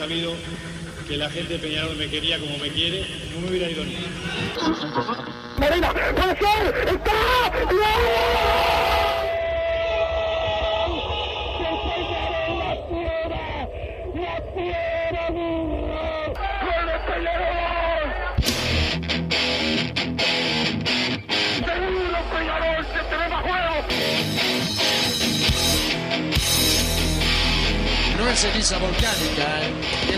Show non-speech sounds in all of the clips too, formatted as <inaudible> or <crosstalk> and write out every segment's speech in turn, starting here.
sabido que la gente de Peñarol me quería como me quiere, no me hubiera ido ni. Marina, puede ser, está, No es ceniza volcánica, ¿eh?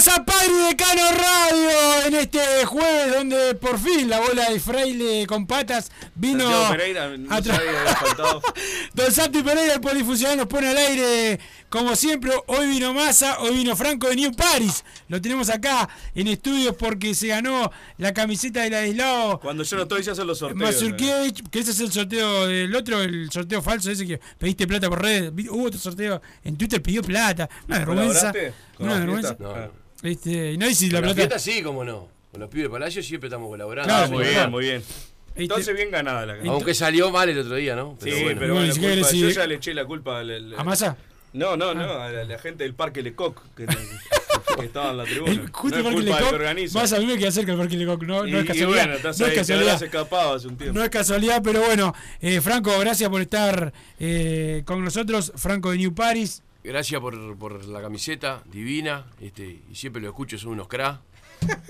Bienvenidos a Padre Decano Radio en este jueves donde por fin la bola de fraile con patas vino Santiago Pereira, no a. <laughs> Don Santi Pereira, el polifuncional, nos pone al aire como siempre. Hoy vino Massa, hoy vino Franco de New Paris. Lo tenemos acá en estudios porque se ganó la camiseta del aislado. Cuando yo no estoy, ya son los sorteos. Mazurkiewicz, que ese es el sorteo del otro, el sorteo falso ese que pediste plata por redes. Hubo otro sorteo en Twitter, pidió plata. Una vergüenza. ¿Colaboraste con Una vergüenza. No, no. Este, y no, si la la plata. sí, como no. Con los pibes de Palacio siempre estamos colaborando. Claro, Ah, muy bien, muy bien. Este- Entonces bien ganada la canción. Aunque salió mal el otro día, ¿no? Sí, bueno. pero Bueno, bueno, culpa- yo ya le eché la culpa al, al- ¿A Massa? No, no, no, a la, la gente del Parque Lecoq que, que <laughs> estaba en la tribuna. El, justo no el es Parque Lecoq. Más a mí me queda cerca el Parque Lecoq. No, y, no es casualidad. bueno, no ahí, es casualidad. escapado hace un tiempo. No es casualidad, pero bueno, eh, Franco, gracias por estar eh, con nosotros. Franco de New Paris. Gracias por, por la camiseta, divina. Este, y siempre lo escucho, son unos cra.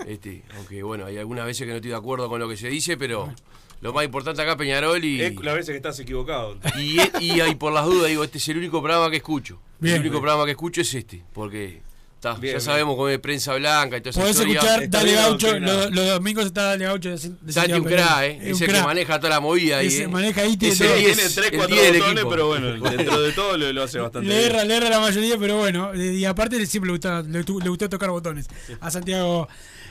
Este, aunque bueno, hay algunas veces que no estoy de acuerdo con lo que se dice, pero lo más importante acá Peñarol y. Es la vez que estás equivocado. Y, y ahí por las dudas digo, este es el único programa que escucho. Bien. el único programa que escucho es este, porque Bien, ya bien. sabemos cómo es prensa blanca y toda esa Podés escuchar Está Dale Gaucho. Los, los domingos está Dale Gaucho de, de Santi Santiago un Pereira. cra, ¿eh? Es Es un el que maneja toda la movida ahí. Ese ¿eh? maneja ahí, tiene Es el todo. 10, Tiene 3, el 4 10 del botones, equipo. pero bueno, <laughs> dentro de todo lo, lo hace bastante Le bien. erra, le erra la mayoría, pero bueno. Y aparte le- siempre le gustaba, le, le gustó tocar botones a Santiago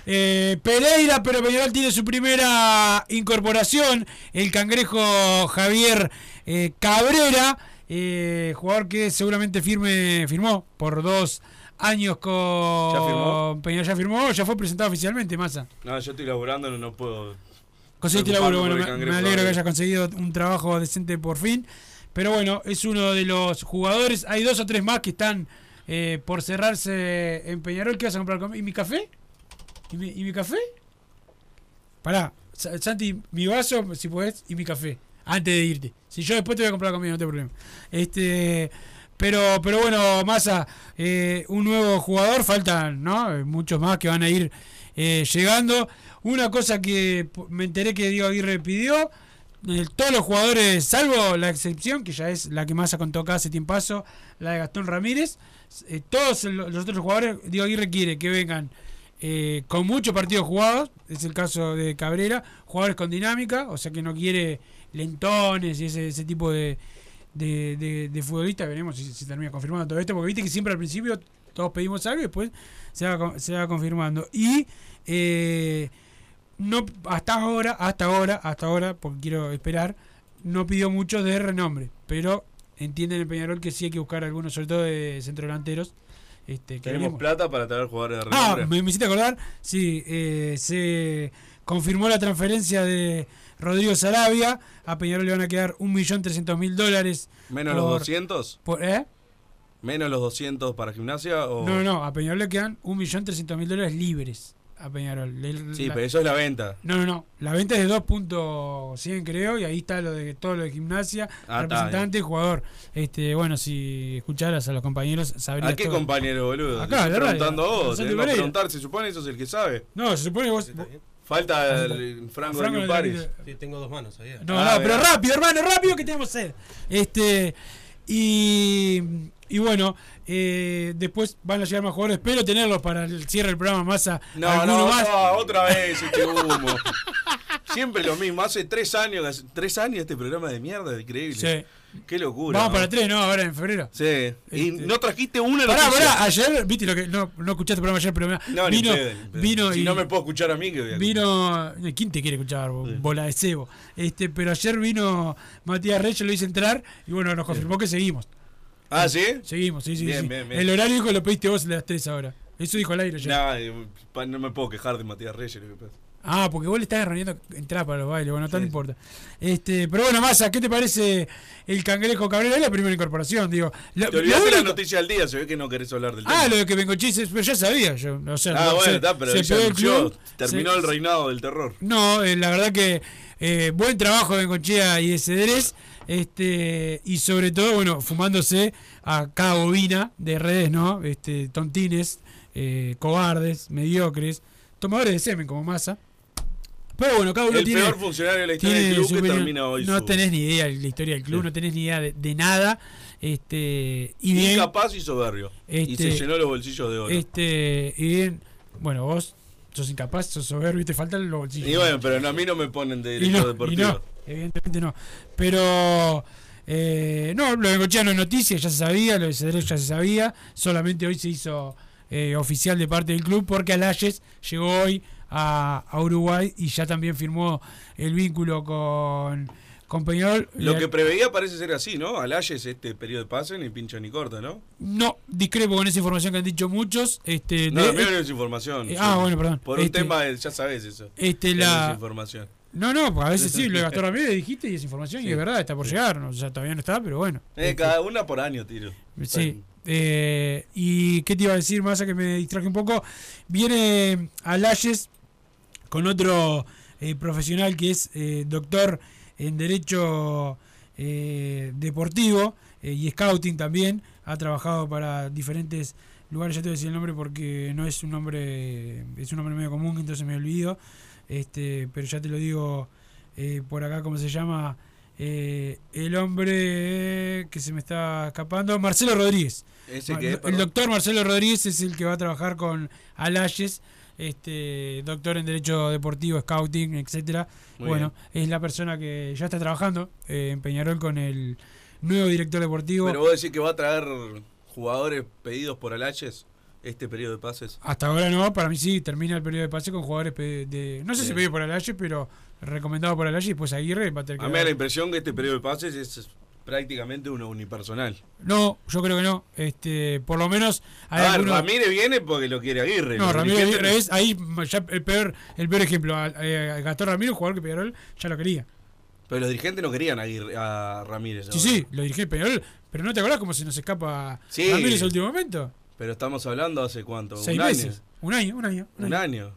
eh, Pereira, pero Peñarol tiene su primera incorporación, el cangrejo Javier eh, Cabrera, eh, jugador que seguramente firme, firmó por dos años con ¿Ya firmó? Peñarol. Ya firmó, ya fue presentado oficialmente, Massa. No, yo estoy laburando, no, no puedo. Conseguiste laburo, bueno, me, alegro que hayas conseguido un trabajo decente por fin. Pero bueno, es uno de los jugadores. Hay dos o tres más que están eh, por cerrarse en Peñarol. ¿Qué vas a comprar? ¿Y mi café? ¿Y mi, y mi café? Pará, Sa- Santi, mi vaso, si podés, y mi café. Antes de irte. Si yo después te voy a comprar comida, no te problema. Este. Pero, pero bueno, Massa, eh, un nuevo jugador, faltan ¿no? Eh, muchos más que van a ir eh, llegando. Una cosa que me enteré que Diego Aguirre pidió, eh, todos los jugadores, salvo la excepción, que ya es la que Massa contó acá hace tiempazo, la de Gastón Ramírez, eh, todos lo- los otros jugadores, Diego Aguirre quiere que vengan eh, con muchos partidos jugados, es el caso de Cabrera, jugadores con dinámica, o sea que no quiere lentones y ese tipo de, de, de, de futbolistas, veremos si se termina confirmando todo esto, porque viste que siempre al principio todos pedimos algo y después se va, se va confirmando. Y eh, no hasta ahora, hasta ahora, hasta ahora, porque quiero esperar, no pidió mucho de renombre, pero entienden el Peñarol que sí hay que buscar algunos, sobre todo de centrodelanteros. Este, Tenemos veremos. plata para traer jugadores de Ah, renombre. me, me hiciste acordar, sí, eh, se confirmó la transferencia de Rodrigo Sarabia, a Peñarol le van a quedar 1.300.000 dólares. Menos los por- 200. por- ¿eh? ¿Menos los 200 para gimnasia o...? No, no, no, a Peñarol le quedan 1.300.000 dólares libres a Peñarol. El- Sí, la- pero eso es la venta. No, no, no. La venta es de 2.100 creo y ahí está lo de todo lo de gimnasia, Ah, representante y jugador. Este, bueno, si escucharas a los compañeros sabrías ¿A qué todo. compañero, boludo? Acá, Te de estoy preguntando a vos. Gonzalo Te vengo a Pereira. preguntar, se supone eso es el que sabe. No, se supone que vos, Falta el Franco, Franco Paris. Sí, tengo dos manos ahí. No, Ah, no, pero rápido, hermano, rápido que tenemos sed. Este, y, y bueno, eh, después van a llegar más jugadores. Espero tenerlos para el cierre del programa más a No, alguno no, más. no, otra vez <laughs> este humo. Siempre lo mismo. Hace tres años, tres años este programa de mierda, es increíble. Sí. Qué locura. Vamos ¿no? para tres, ¿no? Ahora en febrero. Sí. Y Este- no trajiste una Pará, noticia. pará, ayer, viste lo que. No, no escuchaste el programa ayer, pero mirá, No, ni vino. pedo, ni vino si y, no me puedo escuchar a mí, que Vino. ¿Quién te quiere escuchar? Bola de cebo. Este, pero ayer vino Matías Reyes, lo hice entrar y bueno, nos confirmó que seguimos. Ah, ¿sí? Seguimos, sí, sí. Bien, sí. bien, bien. El horario dijo que lo pediste vos a las 3 ahora. Eso dijo al aire ayer. Nah, eh, no me puedo quejar de Matías Reyes. Ah, porque vos le estás reuniendo entrada para los bailes, bueno, no importa. Este, pero bueno, Massa, ¿qué te parece el cangrejo Cabrera? Es la primera incorporación, digo. Lo- Te olvidaste la noticia del día, se ve que no querés hablar del Ah, tema. lo de que Bengochí, pero ya sabía yo. O sea, Ah, no, bueno, se- está, pero se ya pegó el club, terminó se- el reinado del terror. No, eh, la verdad que eh, buen trabajo de Bengochea y de Cedrés. Este, y sobre todo, bueno, fumándose a cada bobina de redes, ¿no? Este, tontines, eh, cobardes, mediocres, tomadores de semen como masa. Pero bueno, cada uno El tiene. peor funcionario de la historia del club que opinión. termina hoy No su- tenés ni idea de la historia del club, no tenés ni idea de, de nada. Este, y bien, Incapaz y soberbio. y Este- se llenó los bolsillos de oro. este, y bien, bueno, vos sos incapaz, sos soberbio y te faltan los bolsillos. Y bueno, pero no, a mí no me ponen de Y director no, y deportivo. no, evidentemente no. Pero, eh, no, lo de Bengochea no es noticia, ya se sabía, lo de Cedrés ya se sabía, solamente hoy se hizo eh, oficial de parte del club porque Alayes llegó hoy a, a Uruguay y ya también firmó el vínculo con, con Peñarol. Lo que preveía parece ser así, ¿no? Alayes este periodo de pase ni pincha ni corta, ¿no? No, discrepo con esa información que han dicho muchos. Este, No, de- no es información. Eh, ah, bueno, perdón. Por un Este- tema, ya sabes eso. Este, la- es información. No, no, pues a veces sí, lo de Gastón Ramírez dijiste y es información y es verdad, está por llegar, ¿no? o sea, todavía no está, pero bueno. Eh, Este, cada una por año, tiro. Sí. eh, y qué te iba a decir, más que me distraje un poco. Viene a Layes con otro eh, profesional que es eh, doctor en Derecho eh, Deportivo y Scouting también. Ha trabajado para diferentes lugares, ya te voy a decir el nombre porque no es un nombre, es un nombre medio común, entonces me olvido. Este, pero ya te lo digo eh, por acá, ¿cómo se llama? Eh, el hombre que se me está escapando, Marcelo Rodríguez. ¿Ese Ma- qué es, el doctor Marcelo Rodríguez es el que va a trabajar con Alayes, este doctor en Derecho Deportivo, Scouting, etcétera. Muy Bueno, es la persona que ya está trabajando eh, en Peñarol con el nuevo director deportivo. Pero vos decís que va a traer jugadores pedidos por Alayes este periodo de pases. Hasta ahora no, para mí sí, termina el periodo de pase con jugadores de... No sé si pedido por Alayes, pero recomendado por Alayes y pues Aguirre va a tener que A mí me da dar- la impresión que este periodo de pases es prácticamente uno unipersonal. No, yo creo que no. Este, por lo menos hay A ver, algunos- Ramírez viene porque lo quiere Aguirre. No, Los Ramírez dirigentes- Aguirre es ahí ya el peor, el peor ejemplo. A- eh, Gastón Ramírez, un jugador que Peñarol ya lo quería. Pero los dirigentes no querían a, Aguirre- a Ramírez. Sí, ahora. sí, lo dirigí Peñarol. Pero no te acordás cómo se nos escapa Sí. Ramírez al último momento. Pero estamos hablando hace cuánto? Seis un meses. año. Un año, un año. Un año.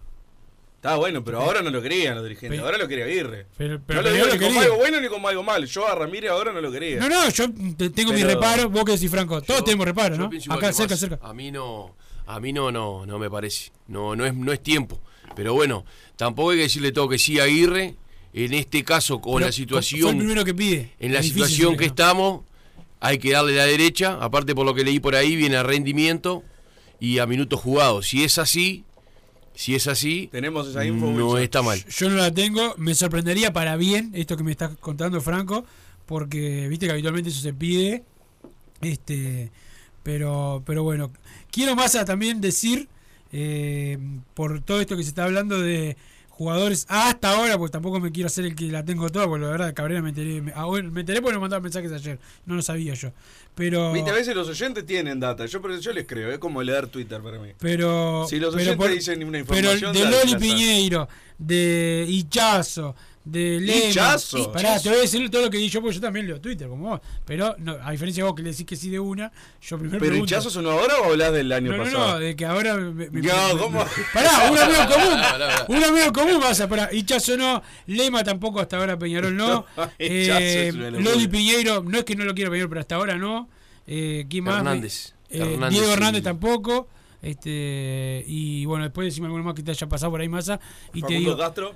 Está bueno, pero ahora no lo querían los dirigentes. Pero- ahora lo quería Aguirre. Pero, pero no lo digo ni lo como algo bueno ni como algo malo. Yo a Ramírez ahora no lo quería. No, no, yo te- tengo mi Pero- reparo. Vos que decís, Franco. Todos Yo- tenemos reparo, yo ¿no? Acá, cerca, cerca. A mí no, a mí no, no, no me parece. No, no es, no es tiempo. Pero bueno, tampoco hay que decirle todo que sí a Aguirre. En este caso, con Pero la situación. Fue el primero que pide. En la situación que no. estamos, hay que darle la derecha. Aparte, por lo que leí por ahí, viene a rendimiento y a minutos jugados. Si es así, si es así, Tenemos esa info. no Wilson. está mal. Yo no la tengo. Me sorprendería para bien esto que me estás contando, Franco. Porque viste que habitualmente eso se pide. Este. Pero, pero bueno. Quiero más a también decir. eh, por todo esto que se está hablando de jugadores hasta ahora, pues tampoco me quiero hacer el que la tengo toda, porque la verdad Cabrera me enteré, me, ah, me enteré porque me mandaban mensajes ayer, no lo sabía yo. Pero Viste, a veces los oyentes tienen data. Yo, pero yo les creo. Es como leer Twitter para mí. Pero. Si los pero oyentes dicen una Pero información, de dale, Loli. Piñeiro, de Hichazo, de Lema. Pará, te voy a decir todo lo que di yo, porque yo también leo Twitter, como vos. Pero no, a diferencia de vos que le decís que sí de una, yo primero ¿Pero pregunto. hinchazo sonó ahora o hablas del año No, no, pasado? no, de que ahora. Me, me- No, ¿cómo? Pará, <laughs> un amigo común. Un amigo común pasa, pará. Hinchazo no, Lema tampoco hasta ahora, Peñarol no. <laughs> Eh. Lodi Piñeiro, no es que no lo quiero Peñarol, pero hasta ahora no. Eh, ¿Quién más? Hernández. Eh, Hernández Diego y- Hernández tampoco. Este, y bueno, después decime alguno más que te haya pasado por ahí, Massa. Y te Facundo digo, Castro.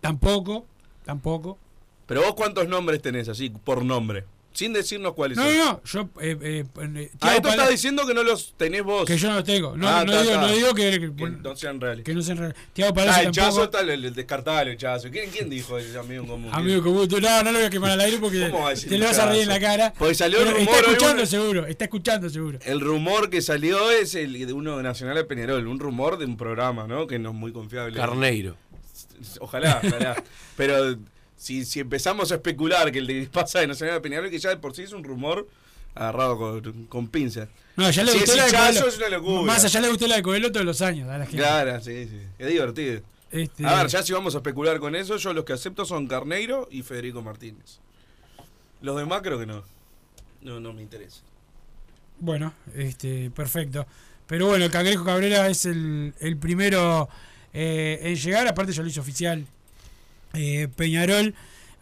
tampoco, tampoco. Pero vos cuántos nombres tenés así, por nombre. Sin decirnos cuáles No, son. no, no, yo. Eh, eh, eh, Ah, esto estás diciendo que no los tenés vos. que yo no los tengo. No, Ah, no, ta, digo, ta. no digo que, que- Que no sean reales. que no sean reales. Thiago Ah, Palacio el chazo tampoco. está el, el descartable, el chazo. ¿Quién, quién dijo ese amigo común? Amigo común, tú- no, no lo voy a quemar al aire porque ¿Cómo va a decir te lo vas a reír en la chazo? cara. Porque salió el Pero rumor Está escuchando uno- seguro, está escuchando seguro. El rumor que salió es el de uno de Nacional de Peñarol, un rumor de un programa, ¿no? Que no es muy confiable. Carneiro. Ojalá, ojalá. Pero si, si empezamos a especular que el de pasa de Nacional de Peñarol, que ya de por sí es un rumor agarrado con, con pinzas. No, ya le Si gustó es la de Coelho. es una locura. Más allá le gustó la de Coelho todos los años a la gente. Claro, sí, sí. Es divertido. Este, A ver, ya si vamos a especular con eso, yo los que acepto son Carneiro y Federico Martínez. Los demás creo que no. No, no me interesa. Bueno, este, perfecto. Pero bueno, el Cangrejo Cabrera es el, el primero eh, en llegar. Aparte, ya lo hizo oficial eh, Peñarol.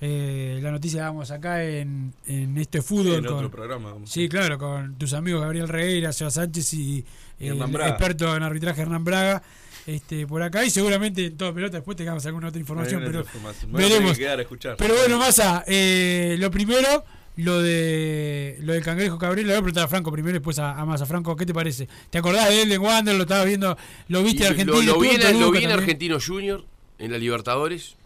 Eh, la noticia la damos acá en, en Esto es Fútbol. en con- otro programa. Sí, claro, con tus amigos Gabriel Regueira, Seba Sánchez y, Y el Hernán Braga. experto en arbitraje Hernán Braga. Este, por acá y seguramente en todo pelota después tengamos alguna otra información, pero información. Veremos. que quedar a escuchar. Pero bueno, Massa, eh, lo primero, lo de lo del Cangrejo Cabrera, le voy a preguntar a Franco primero y después a, a Massa. Franco, ¿qué te parece? ¿Te acordás de él en Wander? ¿Lo estabas viendo? ¿Lo viste Y en Argentina? Lo, lo vi, en, lo vi en. Argentino Junior, en la Libertadores,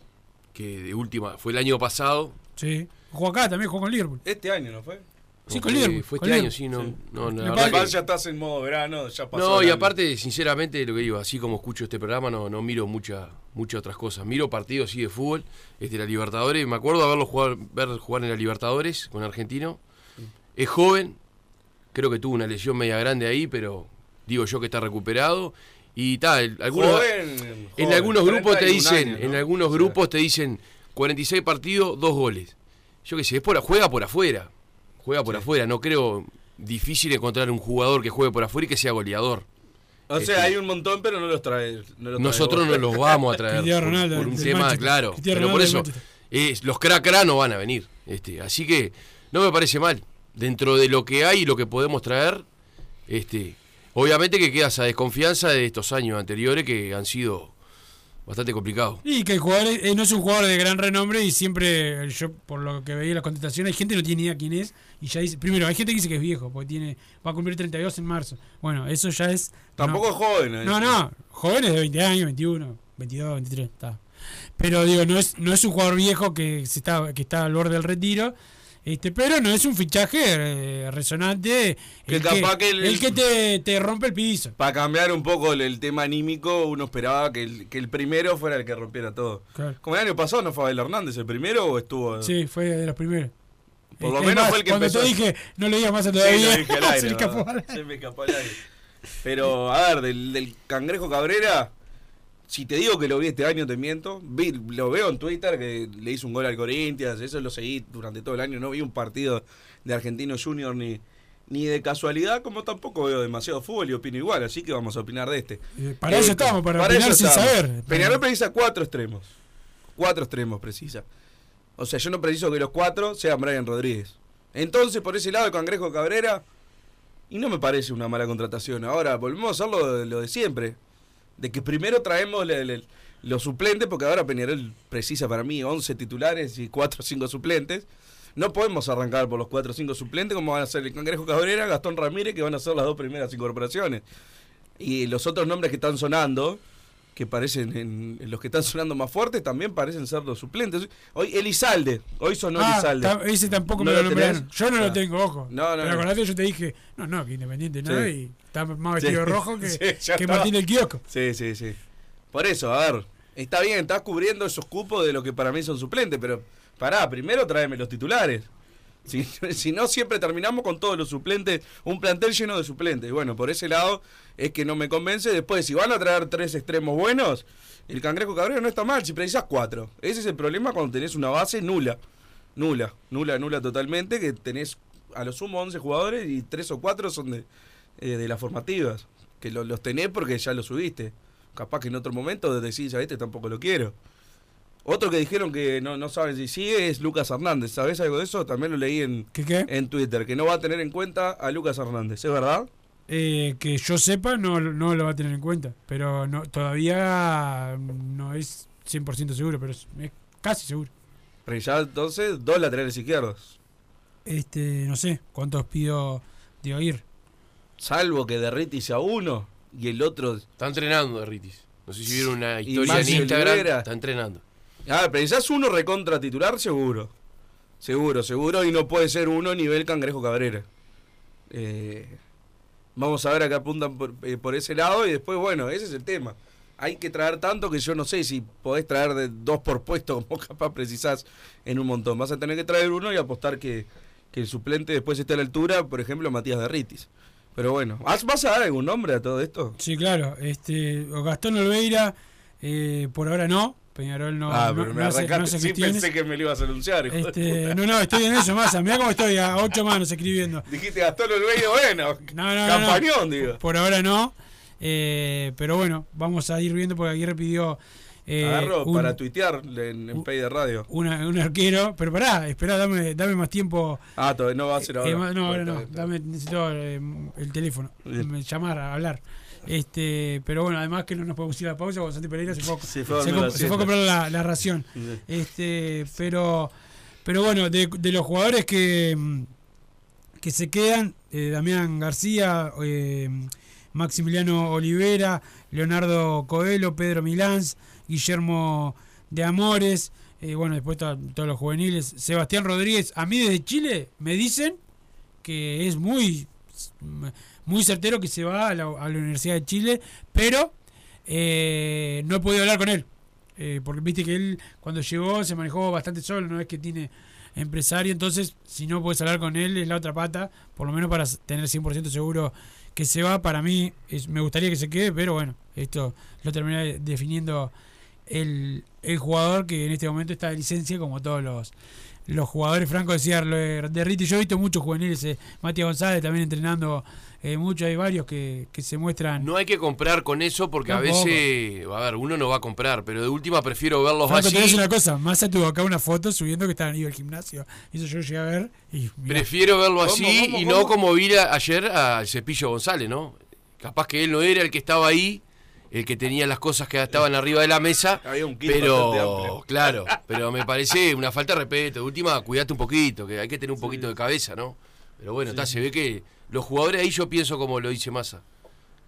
que de última, fue el año pasado. Sí. Jugó acá también, jugó con Liverpool. Este año, ¿no fue? Sí, No, con fue- Liverpool. Fue con este año, sí, no. no, Me la que- ya estás en modo verano, ya pasó. No, y aparte, sinceramente, lo que digo, así como escucho este programa, no, no miro mucha, muchas otras cosas. Miro partidos sí de fútbol, este, la Libertadores, me acuerdo de verlo jugar, ver jugar en la Libertadores con Argentino. Es joven, creo que tuvo una lesión media grande ahí, pero digo yo que está recuperado. Y tal, algunos, Joven, en algunos grupos te 31 dicen, en ¿no? algunos O sea, grupos te dicen 46 partidos, dos goles. Yo qué sé, es por, juega por afuera. Juega por afuera, no creo difícil encontrar un jugador que juegue por afuera y que sea goleador. O Este, sea, hay un montón, pero no los trae. no los trae Nosotros vos. no los vamos a traer por, Ronaldo por un tema, Manchester. claro. Cristiano Pero por eso, los crack crack no van a venir. Este, así que no me parece mal. Dentro de lo que hay y lo que podemos traer, este, obviamente que queda esa desconfianza de estos años anteriores que han sido bastante complicados. Y que el jugador es- eh, no es un jugador de gran renombre y siempre, yo por lo que veía en las contestaciones, hay gente que no tiene idea quién es y ya dice, primero, hay gente que dice que es viejo, porque tiene va a cumplir 32 en marzo. Bueno, eso ya es... Tampoco no. es joven. ¿eh? No, no, jóvenes de 20 años, 21, 22, 23, está. Pero digo, no es, no es un jugador viejo que se está, que está al borde del retiro. Este, pero no es un fichaje eh, resonante. Que el capaz que el, el- que te, te rompe el piso. Para cambiar un poco el, el tema anímico, uno esperaba que el, que el primero fuera el que rompiera todo. Claro. Como el año pasado, ¿no fue Abel Hernández el primero o estuvo.? Sí, fue de los primeros. Por lo menos más, fue el que cuando empezó. te dije, no le digas más a Sí, todavía. lo dije al <laughs> aire, se le escapó al aire. Se me escapó al aire. Pero, a ver, del, del Cangrejo Cabrera, si te digo que lo vi este año, te miento. Vi, lo veo en Twitter que le hizo un gol al Corinthians, eso lo seguí durante todo el año. No vi un partido de Argentino Junior ni, ni de casualidad, como tampoco veo demasiado fútbol y opino igual, así que vamos a opinar de este. Eh, para eso estamos, para opinar sin estamos. saber. Peñarol precisa cuatro extremos. Cuatro extremos precisa. O sea, yo no preciso que los cuatro sean Brian Rodríguez. Entonces, por ese lado, el Cangrejo Cabrera, y no me parece una mala contratación. Ahora, volvemos a hacer lo de, lo de siempre. De que primero traemos los suplentes, porque ahora Peñarol precisa para mí 11 titulares y 4 o 5 suplentes. No podemos arrancar por los 4 o 5 suplentes, como van a ser el Cangrejo Cabrera, Gastón Ramírez, que van a ser las dos primeras incorporaciones. Y los otros nombres que están sonando, que parecen en, en los que están sonando más fuertes, también parecen ser los suplentes. Hoy Elizalde, hoy sonó Ah, Elizalde. ese tampoco ¿No me lo nombraron. Yo no Ah. lo tengo, ojo. No, no, Pero no. acordate, yo te dije, no, no, que Independiente no, Sí. y está más vestido Sí. rojo <laughs> que, Sí, que. Martín del Kiosco. Sí, sí, sí. Por eso, a ver, está bien, estás cubriendo esos cupos de lo que para mí son suplentes, pero pará, primero tráeme los titulares. <laughs> Si, no, siempre terminamos con todos los suplentes, un plantel lleno de suplentes. Bueno, por ese lado es que no me convence. Después, si van a traer tres extremos buenos, el Cangrejo Cabrera no está mal, si precisas cuatro. Ese es el problema cuando tenés una base nula. Nula, nula, nula totalmente, que tenés a lo sumo 11 jugadores y tres o cuatro son de, eh, de las formativas. Que lo- los tenés porque ya los subiste. Capaz que en otro momento decís, a este tampoco lo quiero. Otro que dijeron que no, no saben si sigue es Lucas Hernández. ¿Sabés algo de eso? También lo leí en, ¿Qué qué? en Twitter, que no va a tener en cuenta a Lucas Hernández. ¿Es verdad? Eh, que yo sepa, no, no lo va a tener en cuenta. Pero no todavía no es 100% seguro, pero es, es casi seguro. Pero ya entonces, dos laterales izquierdos. Este, no sé cuántos pido de oír. Salvo que Derriti sea uno y el otro. Está entrenando Derritis. No sé si vieron una historia en Instagram. Está entrenando. Ah, pero quizás uno recontra titular, seguro. Seguro, seguro, y no puede ser uno nivel Cangrejo Cabrera. Eh, vamos a ver a qué apuntan por, eh, por ese lado y después, bueno, ese es el tema. Hay que traer tanto que yo no sé si podés traer de dos por puesto <laughs> como capaz precisás en un montón. Vas a tener que traer uno y apostar que, que el suplente después esté a la altura, por ejemplo, Matías Derritis. Pero bueno, ¿vas vas a dar algún nombre a todo esto? Sí, claro. Este, Gastón Olveira, eh, por ahora no. Peñarol no, ah, no, pero me no hace, no arrancaste. hace sí pensé que me lo ibas a anunciar. hijo de Este, puta. no, no, estoy en eso, Massa. Mirá cómo estoy, a ocho manos escribiendo. <laughs> Dijiste Gastón Olveira, bueno, No, no, campañón, digo. Por ahora no. Eh, pero bueno, vamos a ir viendo porque Aguirre pidió eh, Agarro un, para tuitear en, en Pay de Radio. una- un arquero. Pero pará, esperá, dame, dame más tiempo. Ah, todavía no va a ser ahora. Eh, no, ahora no. Dame, necesito eh, el teléfono. Bien. Llamar, a hablar. Este, pero bueno, además que no nos podemos ir a la pausa porque Santi Pereira se fue, Se fue a se se fue comprar la, la ración. Este, pero, pero bueno, de, de los jugadores que, que se quedan, eh, Damián García, eh, Maximiliano Olivera, Leonardo Coelho, Pedro Milans, Guillermo de Amores, eh, bueno, después to- todos los juveniles, Sebastián Rodríguez, a mí desde Chile me dicen que es muy, muy certero que se va a la, a la Universidad de Chile, pero eh, no he podido hablar con él. Eh, porque viste que él cuando llegó se manejó bastante solo, no es que tiene empresario, entonces si no puedes hablar con él es la otra pata, por lo menos para tener 100% seguro que se va, para mí es- me gustaría que se quede, pero bueno, esto lo termina definiendo el, jugador que en este momento está de licencia como todos los los jugadores, Franco decía de Riti, yo he visto muchos juveniles, eh, Matías González también entrenando eh, mucho, hay varios que, que se muestran... No hay que comprar con eso porque a veces, a ver, uno no va a comprar, pero de última prefiero verlos Franco, te a allí. decir una cosa, Massa tuvo acá una foto subiendo que estaban ido al gimnasio. Y eso yo llegué a ver y mirá. Prefiero verlo ¿Cómo, así cómo, y cómo? no como vi a- ayer al Cepillo González, ¿no? Capaz que él no era el que estaba ahí, el que tenía las cosas que estaban arriba de la mesa, Había un pero claro, pero me parece una falta de respeto. De última, cuidate un poquito, que hay que tener un poquito de cabeza, ¿no? Pero bueno, está, se ve que los jugadores ahí yo pienso como lo dice Massa.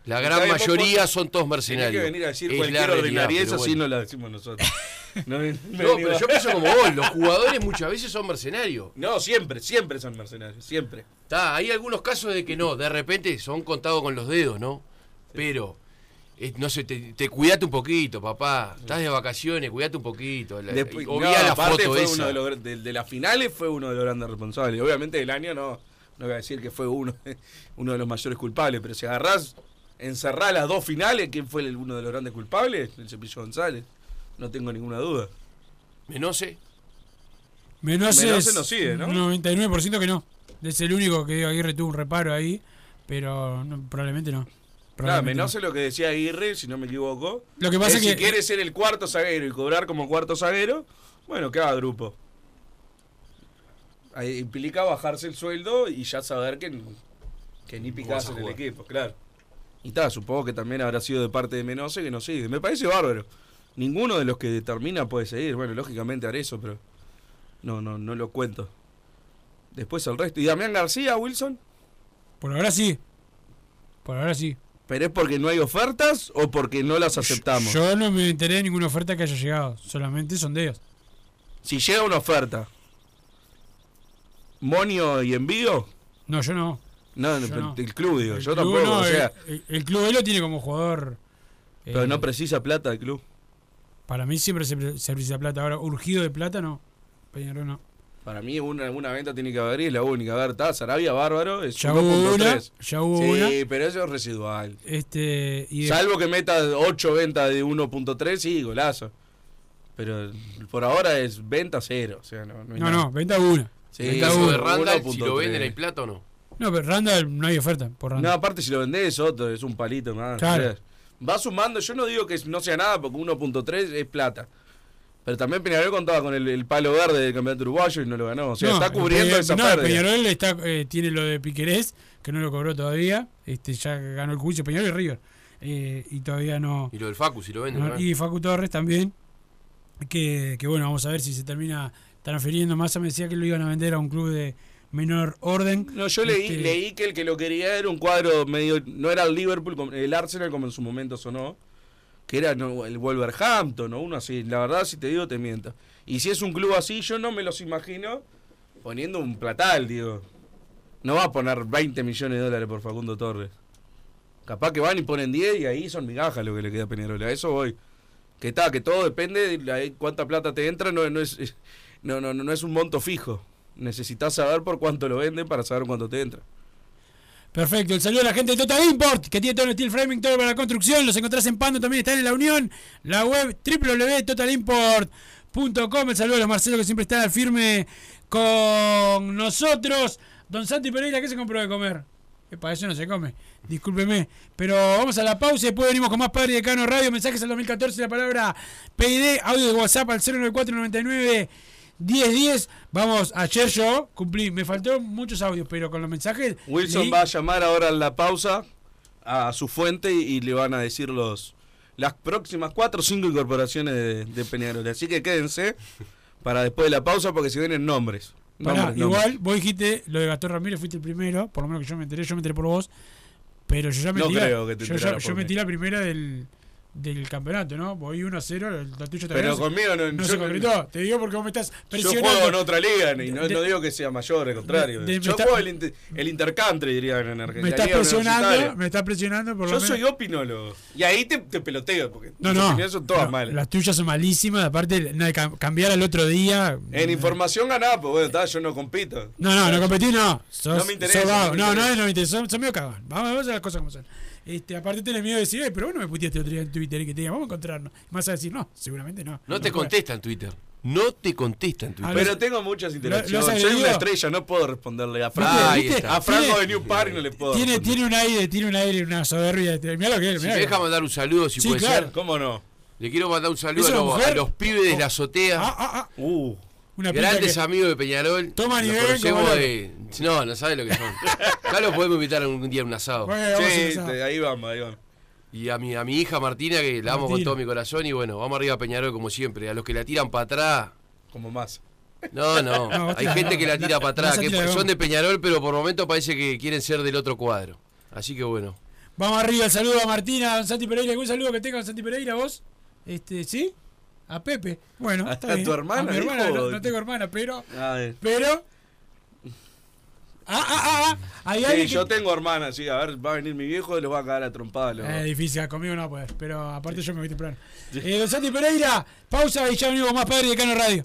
La gran mayoría son todos mercenarios. que venir a decir Es cualquier la ordinariedad, eso sí no la decimos nosotros. <laughs> No, pero yo pienso como vos, los jugadores <laughs> muchas veces son mercenarios. No, siempre, siempre son mercenarios, siempre. Está, hay algunos casos de que no, de repente son contados con los dedos, ¿no? Pero, eh, no sé, te, te cuidate un poquito, papá. Estás de vacaciones, cuidate un poquito. La, Después, no, la aparte foto fue esa. uno de, los, de, de las finales fue uno de los grandes responsables. Obviamente del año no, no voy a decir que fue uno, <laughs> uno de los mayores culpables, pero si agarrás, encerrás las dos finales, ¿quién fue el, uno de los grandes culpables? El Cepillo González. No tengo ninguna duda. Menose, Menose Menose es no sigue, ¿no? un 99% que no. Es el único que Aguirre tuvo un reparo ahí, pero no, probablemente no. Claro, Probablemente menos lo que decía Aguirre, si no me equivoco. Lo que pasa es es si que- quiere ser el cuarto zaguero y cobrar como cuarto zaguero, bueno, que haga grupo. Implica bajarse el sueldo y ya saber que, que ni picás en el equipo, claro. Y está, supongo que también habrá sido de parte de Menose que no sigue. Me parece bárbaro. Ninguno de los que termina puede seguir. Bueno, lógicamente haré eso, pero no, no, no lo cuento. Después el resto. ¿Y Damián García, Wilson? Por ahora sí. Por ahora sí. ¿Pero es porque no hay ofertas o porque no las aceptamos? Yo no me enteré de ninguna oferta que haya llegado, solamente sondeos. Si llega una oferta, ¿Monio y envío? No, yo no. No, no, Yo pero no. el club, digo, El yo club tampoco, no, o sea, el, club él lo tiene como jugador. pero eh, no precisa plata el club. Para mí siempre se, se precisa plata. Ahora, urgido de plata, no. Peñarol no. Para mí una, una venta tiene que haber y es la única. A ver, está Sarabia bárbaro, es Ya hubo una, 1.3. ya hubo sí, una. pero eso es residual. Este, y Salvo que meta 8 ventas de 1.3, sí, golazo. Pero por ahora es venta cero. O sea, no, no, venta una. Sí, una. de Randall, si 1.3. lo venden, ¿hay plata o no? No, pero Randall no hay oferta por No, Randall. aparte si lo vendés es otro, es un palito más. Claro. Va sumando, yo no digo que no sea nada porque 1.3 es plata. Pero también Peñarol contaba con el, el palo verde del campeonato uruguayo y no lo ganó. O sea, No, está cubriendo esa no, pérdida. Peñarol está, eh, tiene lo de Piquerés, que no lo cobró todavía. Este ya ganó el juicio Peñarol y River. Eh, y todavía no. Y lo del Facu, si lo venden. no- ¿no? y Facu Torres también. Que, que bueno, vamos a ver si se termina transfiriendo. Massa me decía que lo iban a vender a un club de menor orden. No, yo leí, Este, leí que el que lo quería era un cuadro medio. No era el Liverpool, el Arsenal como en su momento sonó. Que era no, el Wolverhampton o uno así. La verdad, si te digo, te miento. Y si es un club así, yo no me los imagino poniendo un platal, digo. No va a poner 20 millones de dólares por Facundo Torres. Capaz que van y ponen 10 y ahí son migajas lo que le queda a Peñarol. A eso voy. Que está, que todo depende de la- cuánta plata te entra, no, no es no, no, no es un monto fijo. Necesitas saber por cuánto lo venden para saber cuánto te entra. Perfecto, el saludo a la gente de Total Import, que tiene todo el steel framing, todo para la construcción. Los encontrás en Pando, también están en la Unión. La web www.totalimport.com. El saludo a los Marcelo que siempre están al firme con nosotros. Don Santi Pereira, ¿qué se compró de comer? para eso no se come, discúlpeme. Pero vamos a la pausa y después venimos con más Padre de Cano Radio. Mensajes al 2014, la palabra PID, audio de WhatsApp al 09499 1010. Vamos, ayer yo cumplí, me faltó muchos audios, pero con los mensajes. Wilson leí- va a llamar ahora en la pausa a su fuente y, y le van a decir los las próximas cuatro o cinco incorporaciones de, de Peñarol. Así que quédense para después de la pausa porque se vienen nombres. Pará, Nombres, nombres. igual, vos dijiste lo de Gastón Ramírez, fuiste el primero, por lo menos que yo me enteré, yo me enteré por vos, pero yo ya me No tiré, creo que te yo, yo por me tiré la primera del, del campeonato, ¿no? Voy 1 a 0, la tuya todavía Pero conmigo no- no yo se concretó. Te digo porque vos me estás Yo presionando. juego en otra liga y no, De- no digo que sea mayor, al contrario. de- yo está- juego el, inter- el intercountry, dirían en Argentina. me estás presionando, me estás presionando por Yo lo soy opinólogo. Y ahí te, te peloteo, porque No, tus no, opiniones son todas no, malas. las tuyas son malísimas, aparte cambiar al otro día. En información ganás, pues bueno, está, yo no compito. No, no, no competís, no. Sos, No me interesa, sos no No, no, me interesa. Son, son medio cagón. Vamos, vamos a las cosas como son. Este, aparte tenés miedo de decir, "Eh, pero vos no me puteaste otro día en Twitter y que te diga, vamos a encontrarnos. Y vas a decir, no, seguramente no. No te contesta en Twitter. No te contesta en Twitter. Pero los- tengo muchas interacciones. Soy una estrella, no puedo responderle a está. A Franco Tiene- de New Party no le puedo Tiene, responder. tiene un aire, tiene un aire, una soberbia. Mirá lo que es. Si me deja mandar un saludo, si Sí, puede claro. ser. ¿Cómo no? Le quiero mandar un saludo ¿Es a, los- a los pibes de la azotea. Ah, ah, ah. Uh. Una Grandes que- amigos de Peñarol. Toman y locos. de. No, no sabe lo que son. Ya los podemos invitar un día a un asado. Bueno, vamos a Sí, te- ahí vamos, ahí vamos. Y a mi, a mi hija Martina, que la amo con todo mi corazón. Y bueno, vamos arriba a Peñarol como siempre. A los que la tiran para atrás. Como más. No, no. <laughs> Hay gente que la tira para atrás, que son de Peñarol, pero por momentos parece que quieren ser del otro cuadro. Así que bueno. Vamos arriba, el saludo a Martina, a don Santi Pereira. ¿Algún saludo que tenga don Santi Pereira vos? Este, ¿sí? A Pepe. Bueno, ¿A tu hermana, A mi hermana, dijo? no, no tengo hermana, pero. Pero. Ah, ah, ah, ah. Hay Sí, alguien que- yo tengo hermana, sí. A ver, va a venir mi viejo y los va a cagar a trompada. los- Eh, difícil, conmigo no puedes, pero aparte yo me voy temprano. Eh, don Santi Pereira, pausa y ya venimos más Padre de Cano Radio.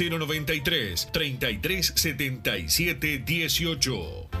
093 3377 18.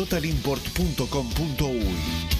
www.totalimport.com.uy.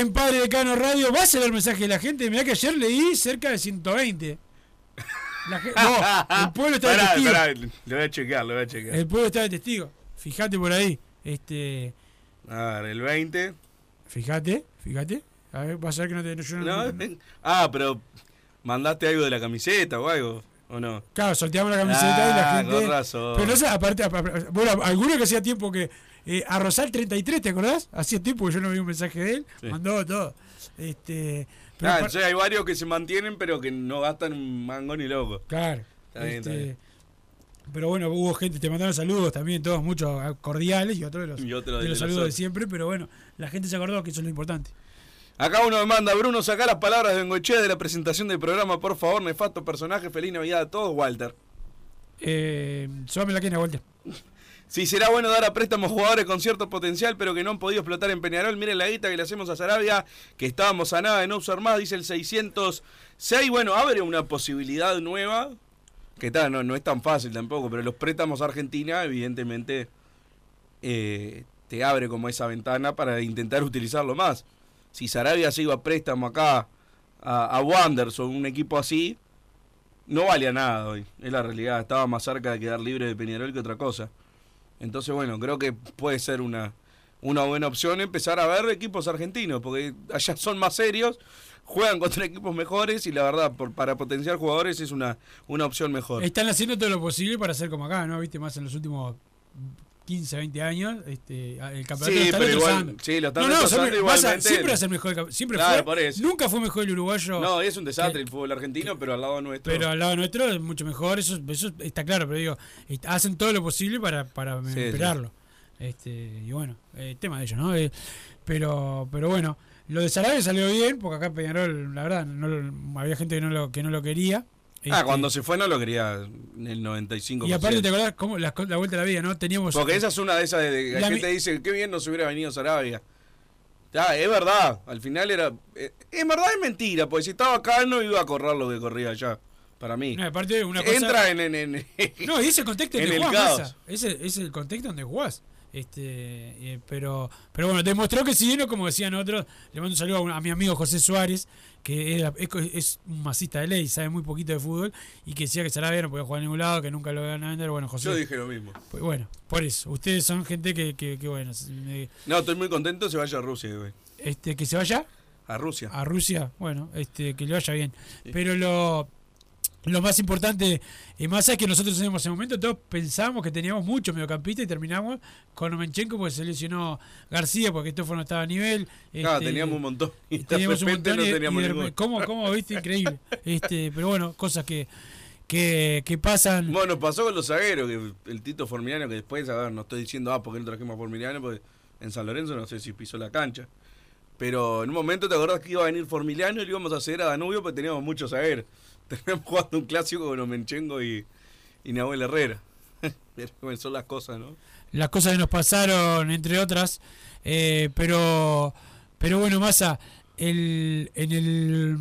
En Padre Decano Radio. ¿Vas a ver el mensaje de la gente? Mirá que ayer leí cerca de 120. La no, <laughs> el pueblo está de Pará, testigo. pará, lo voy a chequear, lo voy a chequear. El pueblo está de testigo. Fíjate por ahí. Este, A ver, el 20. fíjate, fíjate. A ver, vas a ver que no te. yo no- No, ah, pero mandaste algo de la camiseta o algo, ¿o no? Claro, sorteamos la camiseta y la Ah, gente. con razón. Pero no sé, aparte, aparte- bueno, alguno que hacía tiempo que. Eh, a Rosal 33, ¿te acordás? Hacía tiempo que yo no vi un mensaje de él. Sí. Mandó todo. Este. Pero Ah, hay varios que se mantienen pero que no gastan un mango ni loco. Claro. Está bien, está este, bien. Pero bueno, hubo gente, te mandaron saludos también, todos muchos cordiales y otros de los, Y otro de de los los saludos de siempre. Pero bueno, la gente se acordó que eso es lo importante. Acá uno me manda, Bruno, saca las palabras de Bengochea de la presentación del programa, por favor, nefasto personaje, feliz Navidad a todos, Walter. Eh, súbame la quena, Walter. <laughs> Sí, será bueno dar a préstamos jugadores con cierto potencial, pero que no han podido explotar en Peñarol. Miren la guita que le hacemos a Sarabia, que estábamos a nada de no usar más, dice el 606. Bueno, abre una posibilidad nueva, que tal, no, no es tan fácil tampoco, pero los préstamos a Argentina, evidentemente, eh, te abre como esa ventana para intentar utilizarlo más. Si Sarabia se iba a préstamo acá a, a Wanderers o un equipo así, no valía nada hoy. Es la realidad. Estaba más cerca de quedar libre de Peñarol que otra cosa. Entonces, bueno, creo que puede ser una, una buena opción empezar a ver equipos argentinos, porque allá son más serios, juegan contra equipos mejores y la verdad, por, para potenciar jugadores es una, una opción mejor. Están haciendo todo lo posible para hacer como acá, ¿no? Viste, más en los últimos 15, 20 años. Este, el campeonato Sí, lo están pero igual- sí, lo están no, no, siempre, a- siempre va a ser mejor. el campe- Siempre Claro, fue. Nunca fue mejor el uruguayo. No, es un desastre el fútbol argentino, pero al lado nuestro. Pero al lado nuestro es mucho mejor, eso, eso está claro, pero digo, hacen todo lo posible para, para Sí, esperarlo. Este, y bueno, eh, tema de ellos, ¿no? Eh, pero, pero bueno, lo de Sarabia salió bien, porque acá Peñarol, la verdad, no había gente que no lo, que no lo quería. Ah, Este, cuando se fue no lo quería en el 95%. Y aparte, ¿te acordás cómo la, la vuelta a la vida, no? Teníamos. Porque esa es una de esas de de- la, gente mi- dice, qué bien nos hubiera venido Sarabia. Ya, es verdad, al final era... eh, Es verdad, es mentira, porque si estaba acá no iba a correr lo que corría allá, para mí. No, aparte, una cosa. Entra en... en, en- No, y ese contexto <laughs> en donde el jugás, caos. Massa. Ese es el contexto donde jugás. Este, eh, pero, pero bueno, demostró que si no, como decían otros, le mando un saludo a, un- a mi amigo José Suárez, que es, un masista de ley, sabe muy poquito de fútbol, y que decía que Sarabia no podía jugar en ningún lado, que nunca lo iban a vender. Bueno, José. Yo dije lo mismo. Pues bueno, por eso. Ustedes son gente que, que, que bueno, me- No, estoy muy contento se vaya a Rusia, güey. este, que se vaya A Rusia. a Rusia, bueno, este, que le vaya bien. Pero lo, lo más importante, y más es que nosotros en ese momento todos pensábamos que teníamos mucho mediocampista y terminamos con Omenchenko porque se lesionó García porque esto no estaba a nivel. Claro, este, teníamos un montón. Y de teníamos un repente montón no y- teníamos y de ninguno. repente- ¿Cómo, cómo, viste? Increíble. Este, pero bueno, cosas que, que, que pasan. Bueno, pasó con los zagueros, que el Tito Formiliano, que después, a ver, no estoy diciendo, ah, porque no trajimos a Formiliano, porque en San Lorenzo no sé si pisó la cancha. Pero en un momento te acordás que iba a venir Formiliano y le íbamos a hacer a Danubio, porque teníamos muchos <laughs> zagueros. Teníamos jugando un clásico con Omenchengo y, y Nahuel Herrera. <laughs> Pero son las cosas, ¿no? las cosas que nos pasaron, entre otras, eh, pero Pero bueno, Massa, el, en, el,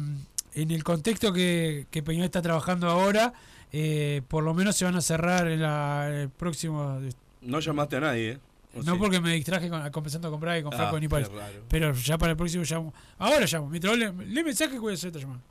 en el contexto que, que está trabajando ahora, eh, por lo menos se van a cerrar en la, el próximo... No llamaste a nadie, ¿eh? ¿O No sí? porque me distraje con, compensando con Braga y con Ah, Franco Nipales. qué raro. Pero ya para el próximo llamo. Ahora llamo. Mientras le, mensaje que voy a hacer llamada.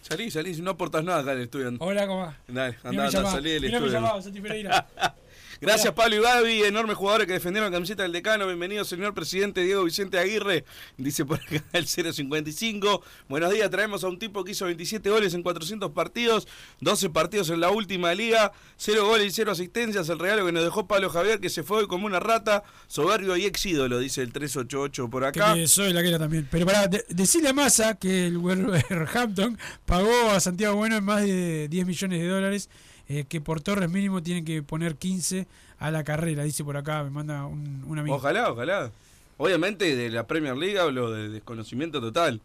Salí, salí, si no aportas nada acá el estudio. Hola, ¿cómo va? Dale, anda, llamada. salí del Mirá mi estudio. llamada, Santi Pereira. <laughs> Gracias Pablo y Gaby, enormes jugadores que defendieron la camiseta del decano. Bienvenido señor presidente Diego Vicente Aguirre, dice por acá el 055. Buenos días, traemos a un tipo que hizo 27 goles en 400 partidos, 12 partidos en la última liga, 0 goles y 0 asistencias. El regalo que nos dejó Pablo Javier que se fue hoy como una rata, soberbio y ex ídolo, dice el 388 por Que acá. me soy la que era también. Pero para decirle a Massa que el Wolverhampton pagó a Santiago Bueno en más de 10 millones de dólares, eh, que por Torres mínimo tienen que poner 15 a la carrera, dice por acá, me manda un, amigo. Ojalá, ojalá. Obviamente de la Premier League hablo de desconocimiento total.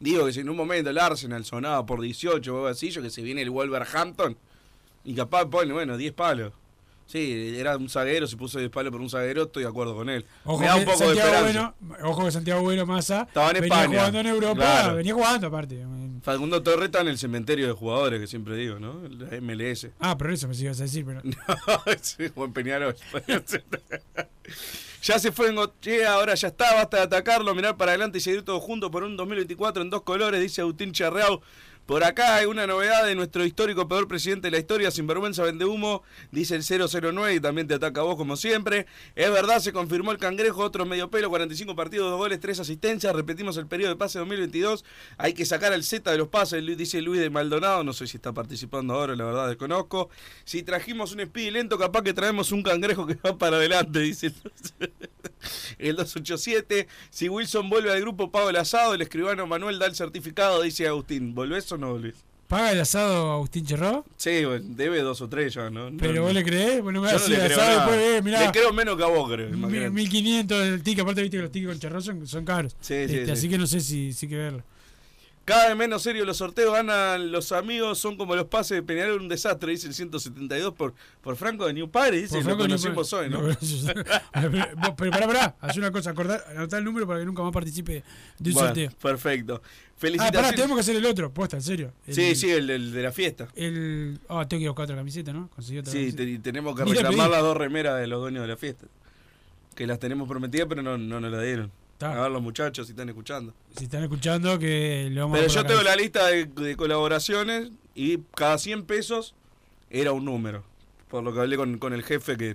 Digo que si en un momento el Arsenal sonaba por 18 o yo que se viene el Wolverhampton y capaz pone, bueno, 10 palos. Sí, era un zaguero, se puso 10 palos por un zaguero, estoy de acuerdo con él. Ojo Me da un de Santiago esperanza. Bueno, ojo que Santiago Bueno Massa Estaba en venía España, jugando en Europa, claro. venía jugando aparte. Facundo Torre está en el cementerio de jugadores, que siempre digo, ¿no? La MLS. Ah, pero eso me ibas a decir, pero <laughs> sí, buen Peñarol. <laughs> ya se fue en Gochea, ahora ya está, basta de atacarlo, mirar para adelante y seguir todos juntos por un 2024 en dos colores, dice Agustín Charreau. Por acá hay una novedad de nuestro histórico peor presidente de la historia, sinvergüenza vende humo, dice el 009 y también te ataca a vos como siempre. Es verdad, se confirmó el cangrejo, otro medio pelo, 45 partidos, 2 goles, 3 asistencias, repetimos el periodo de pase 2022. Hay que sacar al Z de los pases, dice Luis de Maldonado, no sé si está participando ahora, la verdad desconozco. Si trajimos un speedy lento, capaz que traemos un cangrejo que va para adelante, dice el 287. <laughs> Si Wilson vuelve al grupo, pago el asado, el escribano Manuel da el certificado, dice Agustín. ¿Volvés o no? ¿paga el asado Agustín Cherró? Sí, bueno, debe dos o tres ya, ¿no? Pero No, vos no. le creés, vos no me Yo no le creo asado después, eh, mirá. Le creo menos que a vos, creo. Mi- imagínate. 1500 el ticket, aparte viste que los tickets con Cherró son, son caros. Sí, Este, sí. Así que no sé si, si que verlo. Cada vez menos serio los sorteos, ganan los amigos, son como los pases de Peñarol, un desastre, dice el 172 por, por Franco de New Padre, dice, lo conocimos hoy, <laughs> ¿no? Pero, pará, pará, haz una cosa, acordá, anotá el número para que nunca más participe de un Bueno, sorteo. Perfecto. Ah, Felicitaciones. pará, tenemos que hacer el otro, posta, en serio. El- Sí, sí, el, el de la fiesta. El, ah, tengo que ir a buscar otra camiseta, ¿no? Conseguí otra Sí, te- tenemos que la reclamar las dos remeras de los dueños de la fiesta. Que las tenemos prometidas, pero no, no nos las dieron. A ver los muchachos si están escuchando. Si están escuchando, que le vamos Pero a yo tengo la lista de, de colaboraciones y cada 100 pesos era un número. Por lo que hablé con, con el jefe que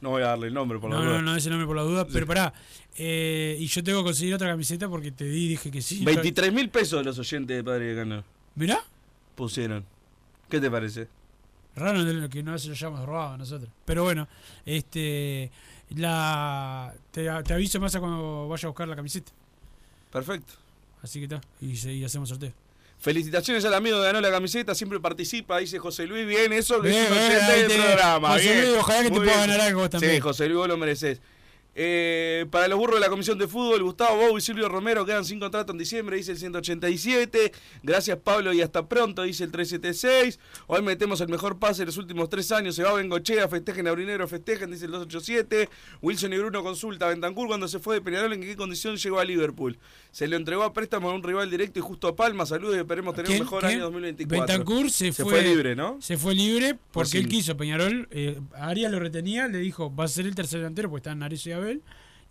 no voy a darle el nombre por la No, duda. no, no, ese nombre por la duda, pero pará. Eh, y yo tengo que conseguir otra camiseta porque te di, dije que sí. 23 mil pesos los oyentes de Padre de Cano Mirá, pusieron. ¿Qué te parece? raro de lo que no se lo hayamos robado a nosotros. Pero bueno, este la te, te aviso más cuando vaya a buscar la camiseta. Perfecto. Así que está, y, hacemos sorteo. Felicitaciones al amigo que ganó la camiseta, siempre participa, dice José Luis. Bien, eso que Bien, es un del programa. José bien. Luis, ojalá que te pueda ganar algo también. Sí, José Luis, vos lo mereces. Eh, para los burros de la Comisión de Fútbol, Gustavo Bou y Silvio Romero quedan sin contrato en diciembre, dice el 187. Gracias Pablo y hasta pronto, dice el 376. Hoy metemos el mejor pase de los últimos tres años. Se va Bengochea, festejen Aurinero, festejen, dice el 287. Wilson y Bruno consulta. Bentancur cuando se fue de Peñarol, ¿en qué condición llegó a Liverpool? Se le entregó a préstamo a un rival directo y justo a Palma. Saludos y esperemos tener ¿Quién? un mejor ¿Quién? año 2024. Bentancur se, se fue, fue libre, ¿no? Se fue libre porque Pues él quiso. Peñarol, eh, Arias lo retenía, le dijo, va a ser el tercer delantero porque están Narezo y Abel.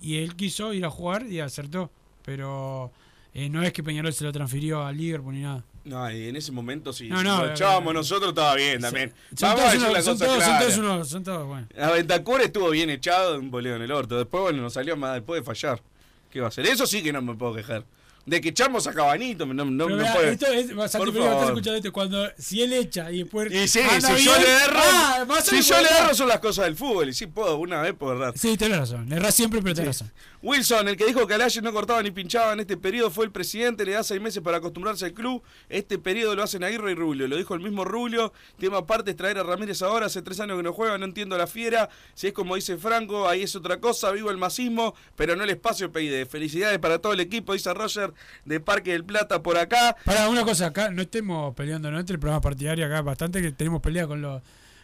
Y él quiso ir a jugar y acertó. Pero eh, no es que Peñarol se lo transfirió a Liverpool ni nada. No, y en ese momento sí. No, eh, echábamos eh, nosotros estaba bien también. Son Vamos a decir son, cosa todos, son clara. todos unos, son todos, bueno. A Bentancur estuvo bien echado un boleo en el orto. Después, bueno, nos salió más después de fallar. ¿Qué va a hacer? Eso sí que no me puedo quejar. De que echamos a Cabanito, no, no, Pero no puede. esto es, Por estás favor. escuchando esto, cuando si él echa y después Y sí, anda si yo bien, le erro, ah, o si yo le erro son las cosas del fútbol. Y sí puedo, una vez puedo errar. Sí, tenés razón, le errás siempre, pero tenés razón. Wilson, el que dijo que Alaye no cortaba ni pinchaba en este periodo, fue el presidente, le da seis meses para acostumbrarse al club. Este periodo lo hacen Aguirre y Rubio, lo dijo el mismo Rubio. Tema aparte es traer a Ramírez ahora, hace tres años que no juega, no entiendo la fiera. Si es como dice Franco, ahí es otra cosa, vivo el masismo, pero no el espacio PID. Felicidades para todo el equipo, dice Roger de Parque del Plata por acá. Para una cosa, acá no estemos peleando, ¿no? Entre el programa partidario acá bastante que tenemos pelea con los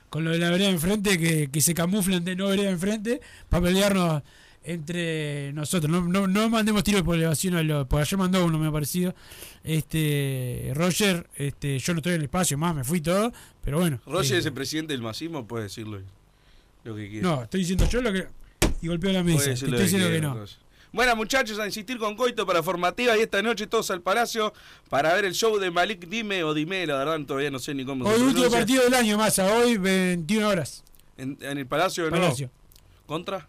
con lo de la vereda de enfrente, que, que se camuflan de no vereda enfrente para pelearnos entre nosotros. No, no, no mandemos tiros por elevación a lo, por ayer mandó uno me ha parecido. Este Roger, este, yo no estoy en el espacio más, me fui todo, pero bueno. Roger eh, es el presidente del masismo, puede decirlo lo que quiera. No, estoy diciendo yo lo que y golpeo la mesa. Estoy diciendo que no. Roger. Bueno, muchachos, a insistir con Coito para formativa y esta noche todos al Palacio para ver el show de Malik Dime o Dime, la verdad todavía no sé ni cómo Hoy se último partido del año, Massa, hoy 21 horas. En, en el Palacio, Palacio. no. ¿Contra?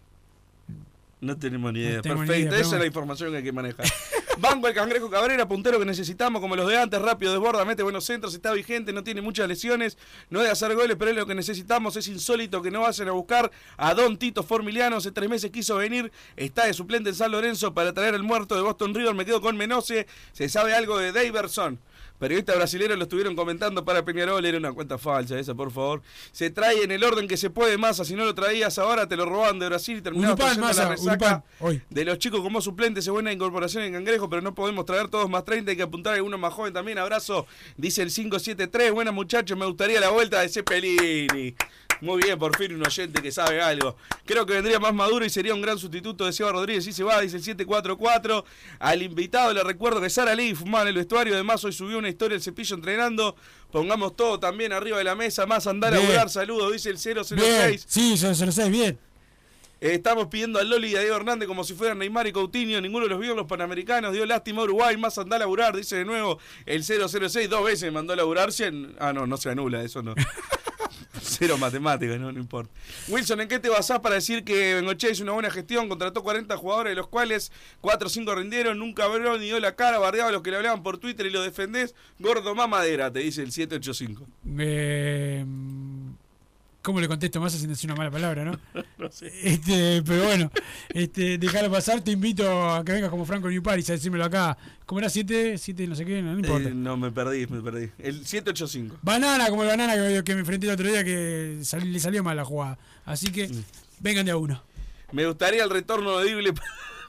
No tenemos ni idea. No ni Perfecto, idea, esa es la información que hay que manejar. <laughs> Banco el Cangrejo Cabrera, puntero que necesitamos como los de antes, rápido, desborda, mete buenos centros, está vigente, no tiene muchas lesiones, no debe hacer goles, pero es lo que necesitamos, es insólito que no vayan a buscar a Don Tito Formiliano, hace tres meses quiso venir, está de suplente en San Lorenzo para traer el muerto de Boston River, me quedo con Menose, se sabe algo de Daverson. Periodistas brasileños lo estuvieron comentando para Peñarol, era una cuenta falsa esa, por favor. Se trae en el orden que se puede Massa, si no lo traías ahora te lo robaban de Brasil y Massa, la resaca hoy. de los chicos como suplentes, es buena incorporación en Cangrejo, pero no podemos traer todos más 30, hay que apuntar a alguno más joven también. Abrazo, dice el 573. Buenas muchachos, me gustaría la vuelta de Cepelini. Muy bien, por fin un oyente que sabe algo. Creo que vendría más maduro y sería un gran sustituto de Seba Rodríguez. Y se va, dice el 744. Al invitado le recuerdo que Sara Lee fumaba en el vestuario. Además, hoy subió una historia el cepillo entrenando. Pongamos todo también arriba de la mesa. Más andar a volar. Saludos, dice el 006. Bien, sí, se, se lo sabes bien. Eh, estamos pidiendo a Loli y a Diego Hernández como si fueran Neymar y Coutinho. Ninguno los vio en los Panamericanos. Dio lástima a Uruguay. Más anda a laburar, dice de nuevo el 006. Dos veces mandó a laburar. cien- Ah, no, no se anula, eso no. <laughs> <laughs> Cero matemáticas, no, no importa. Wilson, ¿en qué te basás para decir que Bengoche hizo una buena gestión? Contrató 40 jugadores, de los cuales 4 o 5 rindieron. Nunca abrió ni dio la cara, bardeaba a los que le hablaban por Twitter y lo defendés. Gordo mamadera, te dice el 785. Eh, ¿Cómo le contesto más sin decir una mala palabra, no? <laughs> No sé. Este, pero bueno, este, déjalo pasar, te invito a que vengas como Franco New Paris a decírmelo acá. ¿Cómo era 7? 7 no sé qué, no, no importa. Eh, no, me perdí, me perdí. El 785. Banana, como el banana que, que me enfrenté el otro día que sal- le salió mal la jugada. Así que Mm. vengan de a uno. Me gustaría el retorno de Dible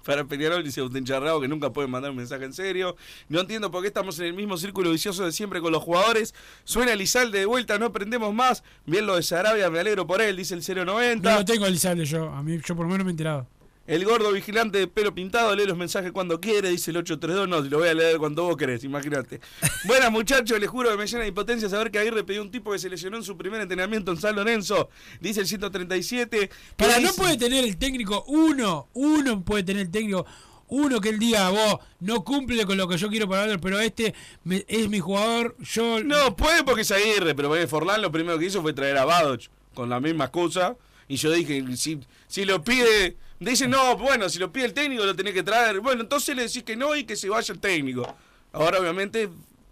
para Peñarol, dice Agustín Charrao, que nunca puede mandar un mensaje en serio. No entiendo por qué estamos en el mismo círculo vicioso de siempre con los jugadores. Suena Elizalde de vuelta, no aprendemos más. Bien lo de Sarabia, me alegro por él, dice el 090. No lo tengo Elizalde yo, a mí yo por lo menos me he enterado. El gordo vigilante de pelo pintado lee los mensajes cuando quiere, dice el 832. No, lo voy a leer cuando vos querés, imagínate. Buenas muchachos, les juro que me llena de impotencia saber que Aguirre pidió un tipo que se lesionó en su primer entrenamiento en San Lorenzo. Dice el 137. Para, ¿Qué no dice? puede tener el técnico uno, uno puede tener el técnico, uno que él diga, vos, no cumple con lo que yo quiero para él, pero este me- es mi jugador, yo... No, puede porque es Aguirre, pero Forlán lo primero que hizo fue traer a Badoch con la misma excusa. Y yo dije, si, si lo pide, dice, no, bueno, si lo pide el técnico lo tenés que traer. Bueno, entonces le decís que no y que se vaya el técnico. Ahora, obviamente,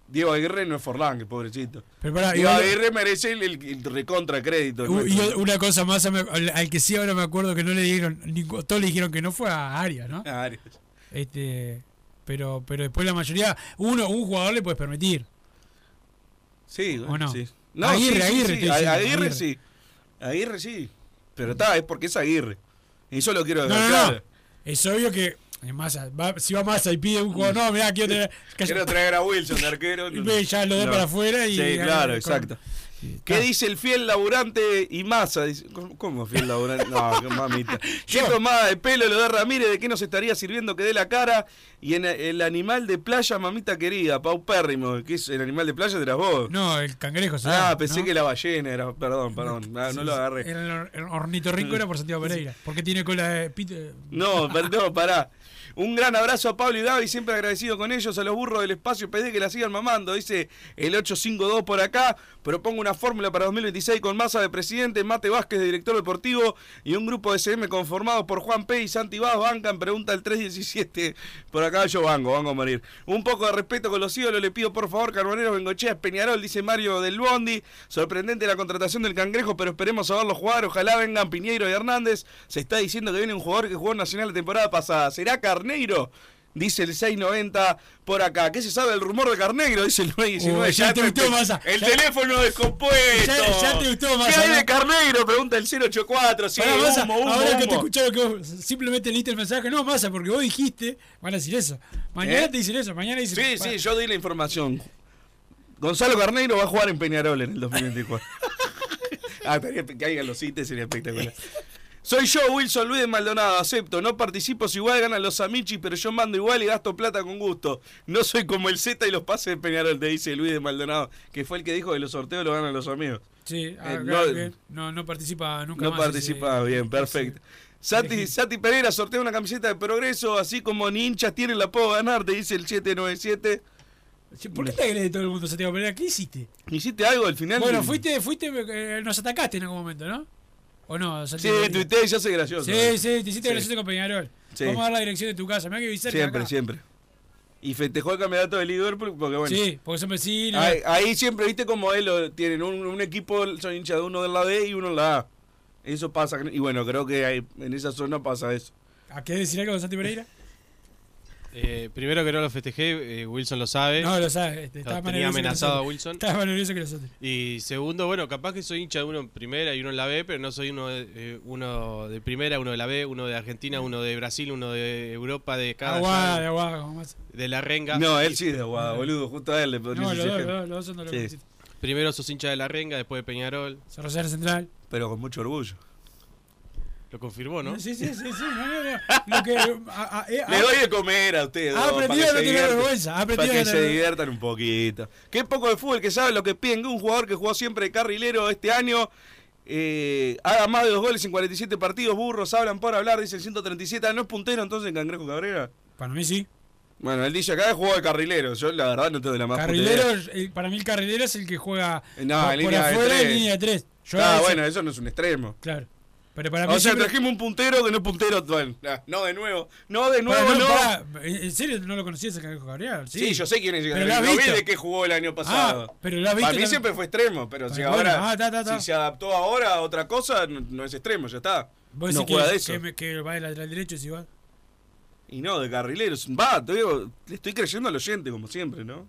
Diego Aguirre no es Forlán, que pobrecito. Pero Diego igual- Aguirre merece el, el- el recontra crédito. U- Y una cosa más, al, que sí ahora me acuerdo que no le dieron, ningú- todos le dijeron que no fue a Arias, ¿no? A Arias. Este, pero, pero después la mayoría, uno, un jugador le puedes permitir. Sí, ¿O no? sí. Aguirre, sí, Aguirre, sí. Aguirre, Aguirre. sí. Aguirre sí. Pero está, es porque es Aguirre. Y eso lo quiero No, no, no. claro. Es obvio que Massa, va- si va Massa y pide un jugador, no, mirá, quiero <laughs> tener... Quiero traer a Wilson de arquero. Y ve, ya lo da para afuera y- Sí, claro, con- exacto. ¿Qué dice el fiel laburante y masa? Dice, ¿cómo, fiel laburante? No, <laughs> mamita. ¿Qué tomada de pelo lo de Ramírez? ¿De qué nos estaría sirviendo que dé la cara? Y en el animal de playa, mamita querida, paupérrimo. ¿Qué es el animal de playa? Las vos. No, el cangrejo se Ah, pensé ¿no? que la ballena era. Perdón, perdón. Ah, no lo agarré. El, or- el ornitorrinco era por Santiago Pereira. Porque tiene cola de pito. No, perdón, pará. Un gran abrazo a Pablo y Gaby, siempre agradecido con ellos, a los burros del espacio PD que la sigan mamando, dice el 852 por acá. Propongo una fórmula para 2026 con masa de presidente, Mate Vázquez de director deportivo y un grupo de CM conformado por Juan P. y Santi Vaz bancan, pregunta el 317. Por acá yo vango, vango a morir. Un poco de respeto con los ídolos, le pido por favor, Carbonero Bengochea Peñarol, dice Mario del Bondi. Sorprendente la contratación del cangrejo, pero esperemos a verlo jugar. Ojalá vengan Piñeiro y Hernández. Se está diciendo que viene un jugador que jugó en Nacional la temporada pasada. ¿Será Carneiro? Dice el 690 por acá. ¿Qué se sabe del rumor de Carneiro? Dice el 919. Uy, ya te gustó, Massa. El Ya- teléfono descompuesto. Ya- ya te gustó, ¿Qué Massa, hay de Carneiro? Pregunta el 084. Sí, Pará, Massa, humo, humo, ahora que te humo. escucharon que vos simplemente leíste el mensaje, no, Massa, porque vos dijiste, van a decir eso. Mañana ¿Eh? te dicen eso, mañana dicen. Sí, sí, yo di la información. Gonzalo Carneiro va a jugar en Peñarol en el 2024. <laughs> ah, que hagan los CITES, sería espectacular. Soy yo, Wilson Luis de Maldonado, acepto. No participo si igual ganan los Amichis, pero yo mando igual y gasto plata con gusto. No soy como el Z y los pases de Peñarol, te dice Luis de Maldonado, que fue el que dijo que los sorteos los ganan los amigos. Sí, Eh, no- bien. no, no participa nunca No más. participa ese- bien, perfecto. Sati, <laughs> Sati Pereira sortea una camiseta de progreso, así como ni hinchas tienen la puedo ganar, te dice el 797. ¿Por qué te agrede todo el mundo, Santiago Pereira? ¿Qué hiciste? ¿Hiciste algo al final? Bueno, fuiste, fuiste, eh, nos atacaste en algún momento, ¿no? ¿O no? Sí, tuiteé y se hace gracioso. Sí, sí, te hiciste Sí. gracioso con Peñarol. Sí. Vamos a dar la dirección de tu casa. Me que vivir cerca Siempre, acá. siempre. Y festejó el campeonato de Liverpool porque bueno. Sí, porque son vecinos. Ahí, ahí siempre, viste como él tienen un, un equipo, son hinchas de uno de la B y uno en la A. Eso pasa, y bueno, creo que hay- en esa zona pasa eso. ¿A qué decir algo, Santi Pereira? Eh, primero que no lo festejé, eh, Wilson lo sabe. No, lo sabe, este, Lo tenía amenazado a. Wilson. Estaba más nervioso que nosotros. Y segundo, bueno, capaz que soy hincha de uno en primera y uno en la B, pero no soy uno de, eh, uno de primera, uno de la B, uno de Argentina, uno de Brasil, uno de Europa, de cada Aguada, de aguada, como más. de la renga. No, él sí es de Aguada, boludo, justo a él le podría No, los decir dos, los dos, son de Sí. Primero sos hincha de la renga, después de Peñarol. Rosario Central. Pero con mucho orgullo. Lo confirmó, ¿no? Sí, sí, sí, sí. No, no, no. Lo que, a- a- eh, Le doy de comer a ustedes. Ha aprendido a no tener vergüenza, Para que se tener- diviertan un poquito. Qué poco de fútbol que sabe lo que piden que un jugador que jugó siempre de carrilero este año eh, haga más de dos goles en 47 partidos. Burros hablan por hablar, dice el 137. ¿No es puntero entonces Cangrejo Cabrera? Para mí sí. Bueno, él dice acá jugó de carrilero. Yo la verdad no tengo la más Carrilero, el- para mí el carrilero es el que juega No, por, en de afuera en tres. línea de tres. Yo ah, bueno, eso no es un extremo. Claro. Pero para mí O sea, siempre- trajimos un puntero que no es puntero actual. Ah, No, de nuevo. No, de nuevo, no. ¿En en serio no lo conocías el Cangrejo Gabriel? Sí, yo sé quién es. Pero lo has no vi de qué jugó el año pasado. Ah, pero lo has visto Para mí siempre fue extremo, pero si Bueno, ahora. ah, ta, ta, ta. Si se adaptó ahora a otra cosa, no, no es extremo, ya está. Vos no juega que, de eso. que, va de lateral derecho es igual. Y no, de carrileros. Va, te digo, le estoy creyendo al oyente, como siempre, ¿no?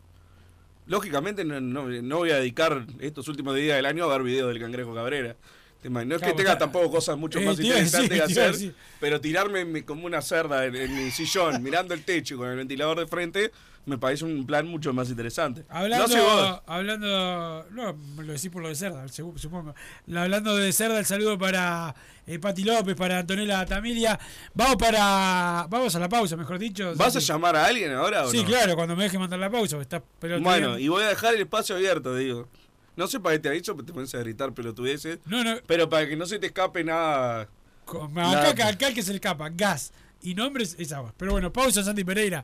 Lógicamente no, no- no voy a dedicar estos últimos días del año a ver videos del Cangrejo Cabrera. No es Claro, que tenga está- tampoco cosas mucho Eh, <laughs> más interesantes que hacer, pero tirarme mi- como una cerda en, en mi sillón, <laughs> mirando el techo con el ventilador de frente, me parece un plan mucho más interesante. Hablando, no sé vos. hablando, no, lo decís por lo de Cerda, supongo. Hablando de Cerda, el saludo para eh, Pati López, para Antonella Tamilia. Vamos para, vamos a la pausa, mejor dicho. ¿Vas a llamar a alguien ahora o Sí, no? claro, cuando me deje mandar la pausa, está pelotudeando. Bueno, y voy a dejar el espacio abierto, digo. No sé para qué te ha dicho, pero te pones a gritar pelotudeces. No, no. Pero para que no se te escape nada. Acá, nada. acá, acá el que se le escapa, gas y nombres es agua. Pero bueno, pausa, Santi Pereira.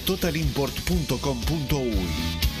www.totalimport.com.uy.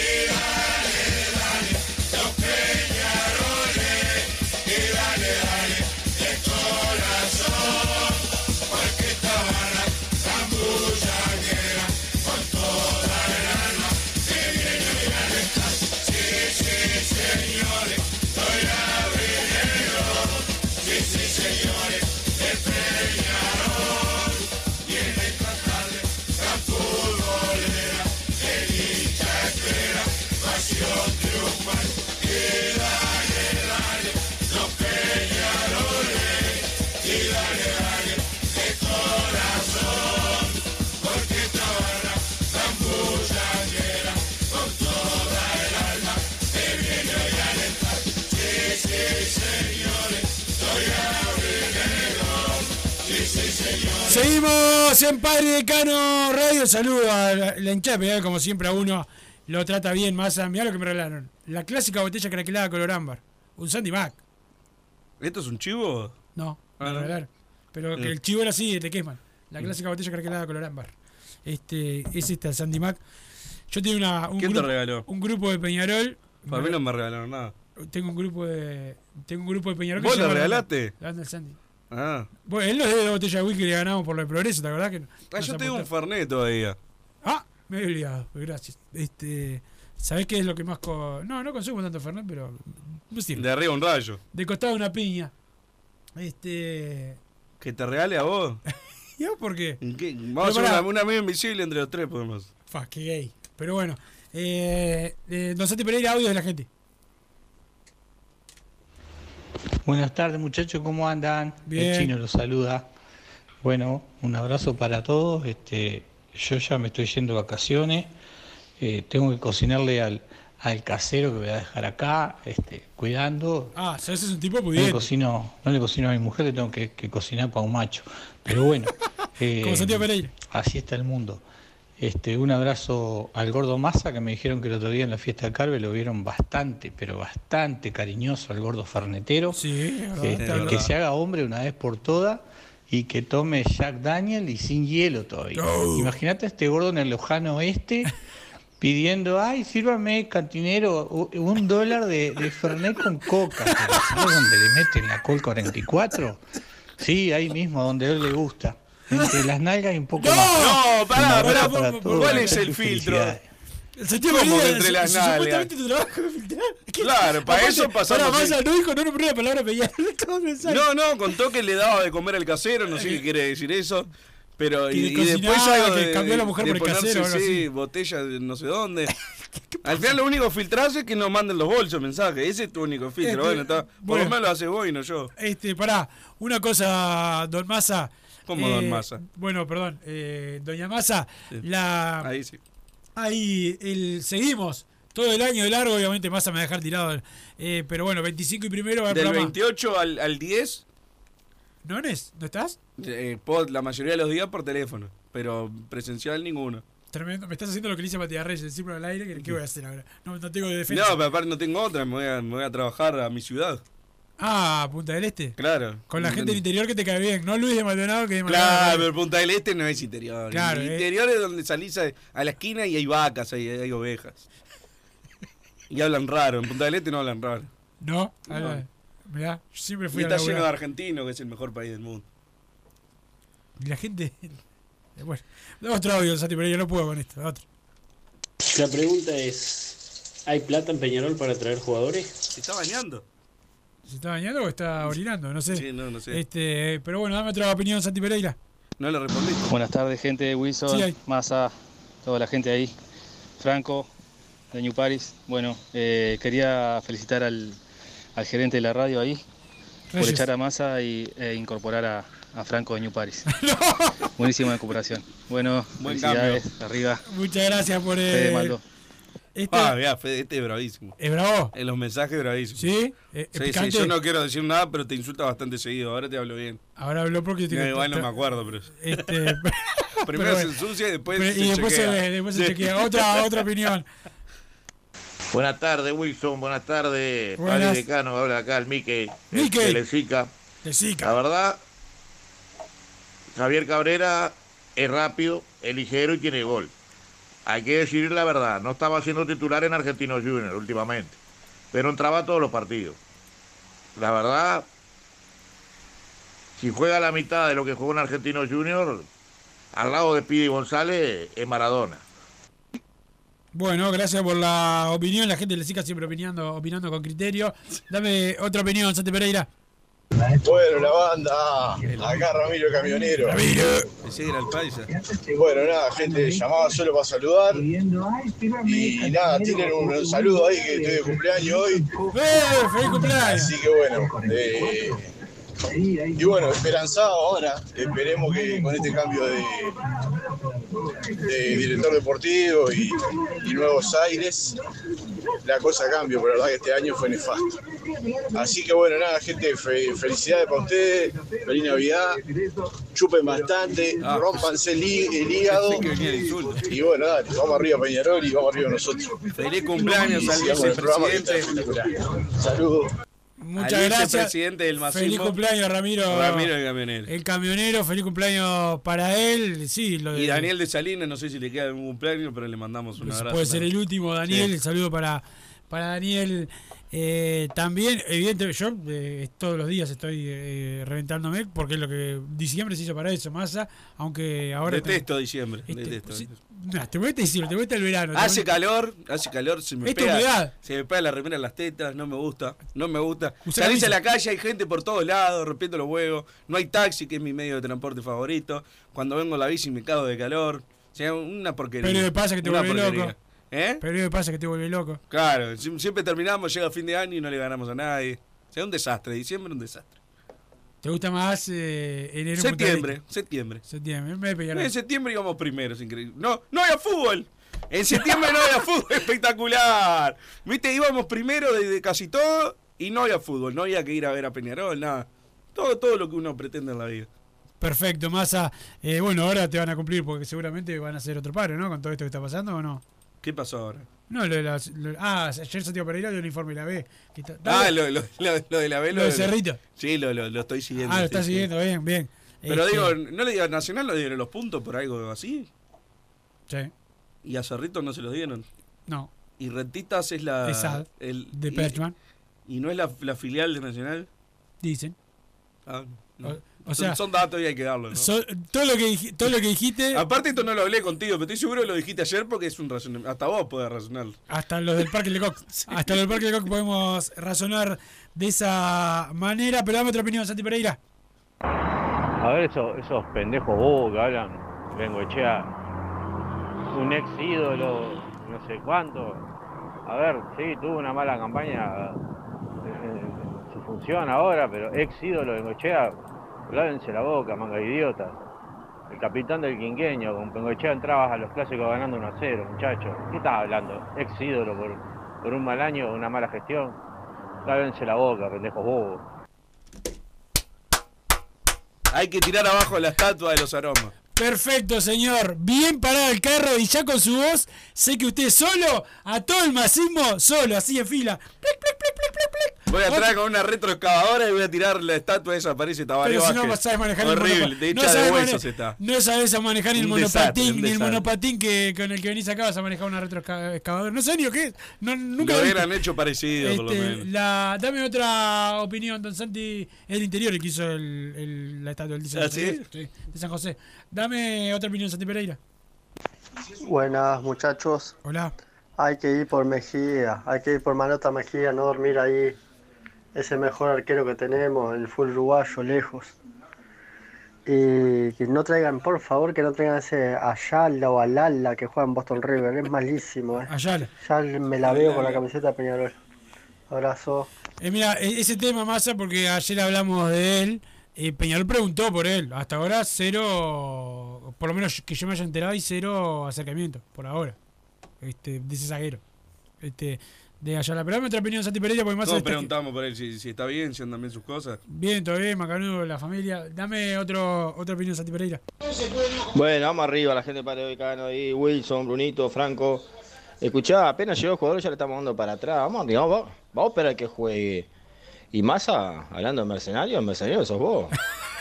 Seguimos en Padre Decano Radio. Saludo a la, la hinchada como siempre a uno lo trata bien. Más mirá lo que me regalaron. La clásica botella craquelada color ámbar. Un Sandy Mac. ¿Esto es un chivo? No, Ah, me no. regalaron. Pero que Mm. el chivo era así, te queman. La Mm. clásica botella craquelada color ámbar. Este, es esta, el Sandy Mac. Yo tengo una, un, ¿Quién te grupo, regaló? un grupo de Peñarol. Para mí no me regalaron nada. Tengo un grupo de. Tengo un grupo de Peñarol que ¿Vos le llama- regalaste? La banda del Sandy. Ah. Bueno, él nos la botella de whisky que le ganamos por de progreso, ¿te acordás? Que Ah, yo tengo un? Fernet todavía. Ah, me he olvidado, gracias. Este, ¿Sabés qué es lo que más.? co- No, no consumo tanto Fernet, pero. me sirve. De arriba un rayo. De costado una piña. Este. ¿Que te regale a vos? <laughs> ¿Y vos por qué? ¿Qué? Vamos a hacer una, una amiga invisible entre los tres, podemos. Fa, qué gay. Pero bueno. Eh, eh, don Santi Pereira, audio de la gente. Buenas tardes muchachos, ¿cómo andan? Bien. El chino los saluda. Bueno, un abrazo para todos. Este, yo ya me estoy yendo de vacaciones. Eh, tengo que cocinarle al, al casero que voy a dejar acá, este, cuidando. Ah, ¿sabes? Es un tipo No le, pudiente. cocino, no le cocino a mi mujer, le tengo que, que cocinar para un macho. Pero bueno, eh, <laughs> Como Santiago Pereira. así está el mundo. Este, un abrazo al gordo Massa, que me dijeron que el otro día en la fiesta de Carve lo vieron bastante, pero bastante cariñoso al gordo Fernetero. Sí, verdad, Este, que se haga hombre una vez por todas y que tome Jack Daniel y sin hielo todavía. Oh. Imagínate a este gordo en el lejano oeste pidiendo, ay, sírvame, cantinero, un dólar de, de Fernet con coca. ¿Sabes dónde le meten la Col 44? Sí, ahí mismo, donde a él le gusta. Entre las nalgas y un poco más. No, pará, pará, para ¿por- todos. ¿cuál es el filtro? El Santiago ¿Cómo que entre las nalgas? Supuestamente tu trabajo es filtrar. <laughs> Claro, para eso pasamos Pará, el- Massa no dijo, no nombré la palabra pensar. <laughs> No, no, contó que le daba de comer al casero, no sé qué quiere decir eso. Pero y, de y después algo que de, cambió a la mujer de por el casero o algo sí, así. botella de no sé dónde. <laughs> Al final lo único filtrado es que no manden los bolsos mensajes. Ese es tu único filtro. Este, bueno, está, por bueno. lo menos lo hace vos y no yo. Este, pará, una cosa, don Massa. ¿Cómo, don Massa? Bueno, perdón, eh, doña Massa, la... Ahí sí. Ahí el, seguimos todo el año de largo, obviamente Massa me va a dejar tirado. eh, pero bueno, 25 y primero va el Del programa. 28 al, al 10, ¿No es? ¿No estás? eh, puedo- la mayoría de los días por teléfono. Pero presencial ninguno. Tremendo. Me estás haciendo lo que le hice a Matías Reyes, decirlo al aire. ¿Qué, qué voy a hacer ahora? No, no tengo defensa. No, pero aparte no tengo otra, me voy, a, me voy a trabajar a mi ciudad. Ah, Punta del Este. Claro. Con la gente del interior que te cae bien. No Luis de Maldonado que de Claro, Maldonado- pero Punta del Este no es interior. Claro, el eh. interior es donde salís a, a la esquina y hay vacas, hay, hay ovejas. Y hablan raro, en Punta del Este no hablan raro. No, No. habla- mirá, yo siempre fui Y a está laburar. lleno de argentinos, que es el mejor país del mundo. Y la gente. <laughs> Bueno, otro audio, Santi Pereira, no puedo con esto. Otro. La pregunta es, ¿hay plata en Peñarol para traer jugadores? ¿Se está bañando? ¿Se está bañando o está orinando? No sé. Sí, no, no sé. Este, pero bueno, dame otra opinión, Santi Pereira. No le respondiste. Buenas tardes, gente de Wilson, Sí, hay. Massa, toda la gente ahí. Franco, de New Paris. Bueno, eh, quería felicitar al, al gerente de la radio ahí por echar a Massa y, e incorporar a, a Franco de New Paris. <laughs> Buenísima recuperación. Bueno, Buen felicidades, arriba. Muchas gracias por. Maldo. Este- Ah, mirá, este es bravísimo. ¿Es bravo? En los mensajes bravísimo. ¿Sí? Eh, Sí, sí, picante. yo no quiero decir nada, pero te insulta bastante seguido. Ahora te hablo bien. Ahora habló porque No, igual no me acuerdo, pero. Este, <laughs> Primero pero se ensucia y después Pero- se y después se, chequea. después se Sí. chequea. Otra, otra opinión. Buenas tardes, Wilson. Buenas tardes. Buenas. Padre Decano, habla acá el Mique. Mique. El Lezica. Lezica. La verdad, Javier Cabrera es rápido, es ligero y tiene gol. Hay que decir la verdad, no estaba siendo titular en Argentinos Juniors últimamente, pero entraba a todos los partidos. La verdad, si juega la mitad de lo que juega en Argentinos Juniors, al lado de Pidi González es Maradona. Bueno, gracias por la opinión. La gente de Lezica siempre opinando, opinando con criterio. Dame otra opinión, Santi Pereira. Bueno, la banda, acá Ramiro Camionero. El paisa. Bueno, nada, gente, llamaba solo para saludar. Y nada, tienen un, un saludo ahí que estoy de cumpleaños hoy. ¡Eh! ¡Feliz cumpleaños! Así que bueno, eh, y bueno, esperanzado ahora. Esperemos que con este cambio de, de director deportivo y, y nuevos aires, la cosa cambie, pero la verdad que este año fue nefasto. Así que bueno, nada, gente, fe- felicidades para ustedes, feliz Navidad, chupen bastante, rompanse el, hí- el hígado. Y bueno, dale, vamos arriba Peñarol y vamos arriba nosotros. Feliz cumpleaños al vicepresidente. Saludos. Muchas gracias. vicepresidente del. Feliz cumpleaños, Ramiro. Ramiro el camionero. El camionero, feliz cumpleaños para él. Sí, lo de, Y Daniel de Salinas, no sé si le queda algún cumpleaños, pero le mandamos un abrazo. Puede ser el último, Daniel. Sí. El saludo para, para Daniel. Eh, también, evidentemente, yo eh, todos los días estoy eh, reventándome porque es lo que diciembre se hizo para eso, masa. Aunque ahora. Detesto diciembre. Este, detesto. sí, nah, te diciembre, te gusta el verano. Hace calor, hace calor, se me Esta pega. humedad. Se me pega la remera en las tetas, no me gusta, no me gusta. Salís a la calle, hay gente por todos lados, rompiendo los huevos. No hay taxi, que es mi medio de transporte favorito. Cuando vengo en la bici me cago de calor. O sea, una porquería. Pero pasa que te vuelve loco. ¿Eh? Pero ¿qué pasa que te vuelve loco? Claro, si- siempre terminamos, llega fin de año y no le ganamos a nadie. O sea, un desastre, diciembre un desastre. ¿Te gusta más eh, enero? Septiembre, septiembre. Septiembre, me pegará. En septiembre íbamos primero, es increíble. No, no había fútbol. En septiembre no había fútbol, <laughs> espectacular. Viste, íbamos primero de, de casi todo y no había fútbol. No había que ir a ver a Peñarol, nada. Todo, todo lo que uno pretende en la vida. Perfecto, Massa. Eh, bueno, ahora te van a cumplir porque seguramente van a hacer otro paro, ¿no? Con todo esto que está pasando o no. ¿Qué pasó ahora? No, lo de las. lo- ah, ayer Santiago Pereira dio el informe de la B. que está- Ah, lo, lo, lo- de la vela. Lo de Cerrito. Sí, lo, lo, lo estoy siguiendo. Ah, lo está sí. siguiendo, bien, bien. Pero Este, digo, ¿no le dieron a Nacional, no le dieron los puntos por algo así? Sí. ¿Y a Cerrito no se los dieron? No. ¿Y Rentitas es la. Esa, el, de y- Perchman. ¿Y no es la, la filial de Nacional? Dicen. Ah, no. O- sea, son datos y hay que darlos, ¿no? So- todo, lo que, todo lo que dijiste, <laughs> Aparte esto no lo hablé contigo, pero estoy seguro que lo dijiste ayer porque es un razonamiento. Hasta vos podés razonar. hasta los del Parque Lecoq, <laughs> hasta los del Parque Lecoq podemos razonar de esa manera, pero dame otra opinión, Santi Pereira. A ver, esos, esos pendejos bobos que hablan, Bengoechea, un ex ídolo, no sé cuánto. A ver, sí, tuvo una mala campaña en su función ahora, pero ex ídolo Bengoechea, lávense la boca, manga de idiotas. El capitán del quinqueño, con Bengoechea entrabas a los clásicos ganando 1 a 0, muchachos. ¿Qué estás hablando? Ex ídolo por, por un mal año, una mala gestión. Lávense la boca, pendejos bobos. Hay que tirar abajo la estatua de los aromas. Perfecto, señor. Bien parado el carro y ya con su voz, sé que usted solo, a todo el masismo, solo, así en fila. Voy atrás con una retroexcavadora y voy a tirar la estatua esa, parece Tabaré Pero si no sabes manejar Horrible, el monopatín. de no de sabes huesos mane- está. No sabes a manejar ni el monopatín, ni el monopatín que, con el que venís acá vas a manejar una retroexcavadora. No sé ni lo que es. No, nunca Lo hubieran hecho parecido, por lo Este, menos. la, dame otra opinión, don Santi. Es el interior el que hizo el, el- la estatua del ¿Ah, sí? de San José. Dame otra opinión, Santi Pereira. Buenas muchachos. Hola. Hay que ir por Mejía, hay que ir por Manota Mejía, no dormir ahí. Es el mejor arquero que tenemos, el full uruguayo, lejos. Y que no traigan, por favor, que no traigan ese Ayala o Alala que juega en Boston River, es malísimo. Eh. Ayala. Ya me la veo con la camiseta de Peñarol. Abrazo. Eh, mira, e- ese tema masa porque ayer hablamos de él, eh, Peñarol preguntó por él. Hasta ahora cero, por lo menos que yo me haya enterado, y cero acercamiento, por ahora. Este, de ese zaguero. Este, de Ayala. Pero dame otra opinión, Santi Pereira, porque más Todos preguntamos por él si, si está bien, si andan bien sus cosas. Bien, todo bien, Macanudo, la familia. Dame otro, otra opinión, Santi Pereira. Bueno, vamos arriba, la gente de Padre Decano ahí, Wilson, Brunito, Franco. Escuchá, apenas llegó el jugador, ya le estamos dando para atrás. Vamos arriba, vamos, vamos a esperar que juegue. Y Massa, hablando de mercenarios, mercenario sos vos.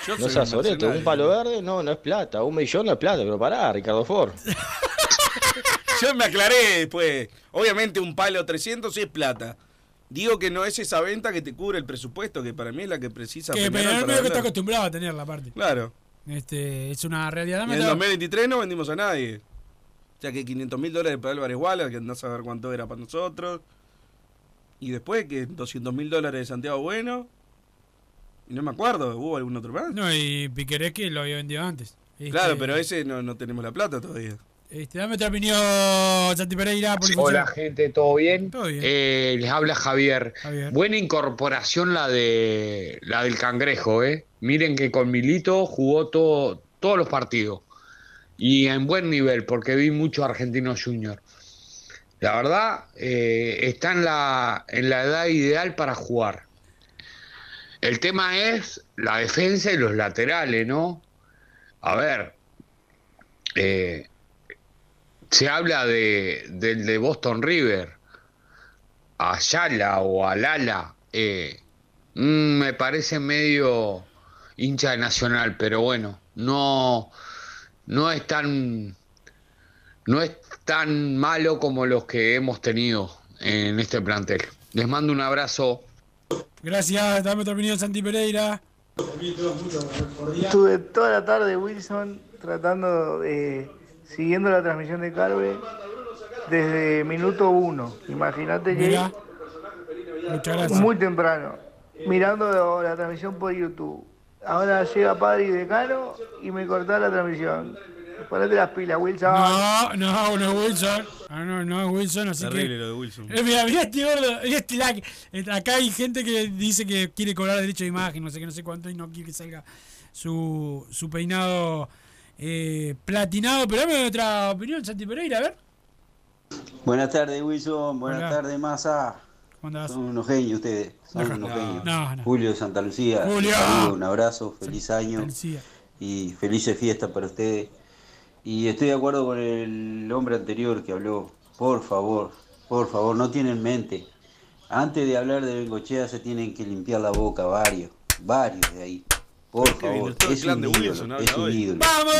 Yo no seas un un palo verde no, no es plata, un millón no es plata, pero pará, Ricardo Ford. <laughs> Yo me aclaré después. Obviamente un palo 300 sí es plata. Digo que no es esa venta que te cubre el presupuesto, que para mí es la que precisa Que Peñarol medio que está vender. acostumbrado a tenerla, aparte. Claro. Este, es una realidad. Y en el otra- 2023 no vendimos a nadie. O sea que 500 mil dólares para Álvarez Wallace, que andás a saber cuánto era para nosotros. Y después que 200 mil dólares de Santiago Bueno. Y no me acuerdo, ¿hubo algún otro más? No, y Piquerés que lo había vendido antes. Este, Claro, pero ese no, no tenemos la plata todavía. Este, dame otra opinión, Santi Pereira. polifuncional. Hola gente, ¿todo bien? Todo bien. Eh, les habla Javier. Javier. Buena incorporación la de la del cangrejo, ¿eh? Miren que con Milito jugó todo, todos los partidos. Y en buen nivel, porque vi mucho Argentino Junior. La verdad, eh, está en la, en la edad ideal para jugar. El tema es la defensa y los laterales, ¿no? A ver, eh, se habla de, del de Boston River, Ayala o Alala, eh, mm, me parece medio hincha de Nacional, pero bueno, no, no es tan no es tan malo como los que hemos tenido en este plantel. Les mando un abrazo. Gracias, dame otra opinión, Santi Pereira. Estuve toda la tarde, Wilson, tratando de. Siguiendo la transmisión de Carve desde minuto uno. Imagínate que. Mirá. Muchas gracias. Muy temprano. Mirando la transmisión por YouTube. Ahora llega Padre y Decano y me cortá la transmisión. Ponete las pilas, Wilson. No, no, no es Wilson. Ah, no, no es Wilson, así Terrible que. lo de Wilson. Eh, mira, mira este gordo. mira este. Eh, Acá hay gente que dice que quiere cobrar derecho de imagen, no sé qué, no sé cuánto, y no quiere que salga su, su peinado eh, platinado. Pero dame otra opinión, Santi Pereira, a ver. Buenas tardes, Wilson. Buenas tardes, Massa. Son unos genios ustedes. Son Ajá. unos No, genios. no, no. Julio de Santa Lucía. Julio. un saludo, un abrazo, feliz año Lucía. y felices fiestas para ustedes. Y estoy de acuerdo con el hombre anterior que habló. Por favor, por favor, no tienen mente. Antes de hablar de Bengochea se tienen que limpiar la boca varios, varios de ahí. Por bien, favor, todo el es clan un de ídolo, es un ídolo. ¡Vamos!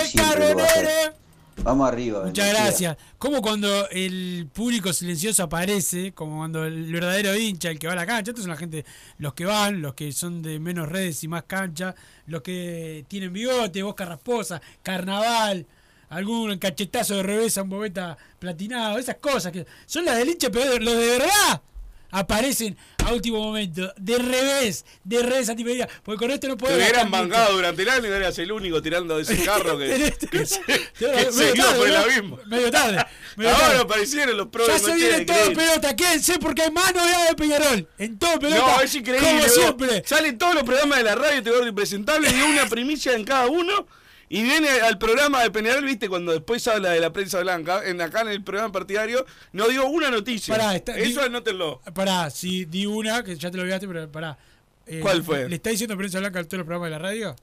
Vamos arriba. Muchas gracias. Como cuando el público silencioso aparece, como cuando el verdadero hincha, el que va a la cancha, estos son la gente, los que van, los que son de menos redes y más cancha, los que tienen bigote, boca rasposa, carnaval, algún cachetazo de revés a un bobeta platinado, esas cosas que son las del hincha, pero los de verdad aparecen a último momento, de revés, de revés a porque con esto no Te puedo hubieran mangado durante el año y eras el único tirando de ese <laughs> carro que, que se, que Medio se iba tarde, por el abismo. Medio tarde. medio Ahora tarde. aparecieron los pros Ya se viene todo pelota, quédense porque hay más novedades de Peñarol. En todo pelota. No, es increíble. Como siempre. Salen todos los programas de la radio, este gordo impresentable, y una primicia en cada uno. Y viene al programa de Peñarol, viste, cuando después habla de la prensa blanca, en acá en el programa partidario, no dio una noticia. Pará, está- Eso di- anótenlo. Pará, si di una, que ya te lo olvidaste, pero pará. Eh, ¿Cuál fue? ¿Le está diciendo prensa blanca a todos los programas de la radio?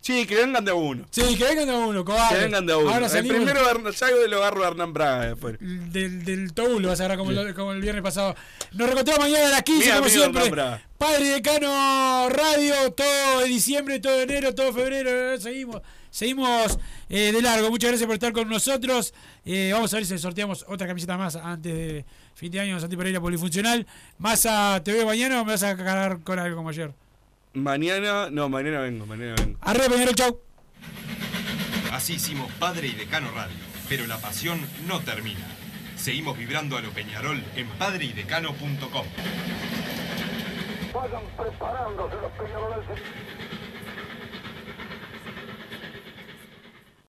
Sí, que vengan de a uno. Sí, que vengan de a uno, cobarde. Que vengan de a uno. Ahora el primero salgo de lo agarro a Hernán Braga después. del, del Toul, lo vas a agarrar como, el- como el viernes pasado. Nos reencontramos mañana a las 15, Mira, como siempre. Padre Decano Radio, todo de diciembre, todo de enero, todo de febrero. eh, Seguimos, seguimos eh, de largo. Muchas gracias por estar con nosotros. Eh, vamos a ver si sorteamos otra camiseta más antes de fin de año. Santi Pereira Polifuncional. Massa, ¿te veo mañana o me vas a cargar con algo como ayer? Mañana, no, mañana vengo, mañana vengo. Arriba, Peñarol, chau. Así hicimos Padre y Decano Radio, pero la pasión no termina. Seguimos vibrando a lo Peñarol en padreidecano.com. Vayan preparándose los peñaroles.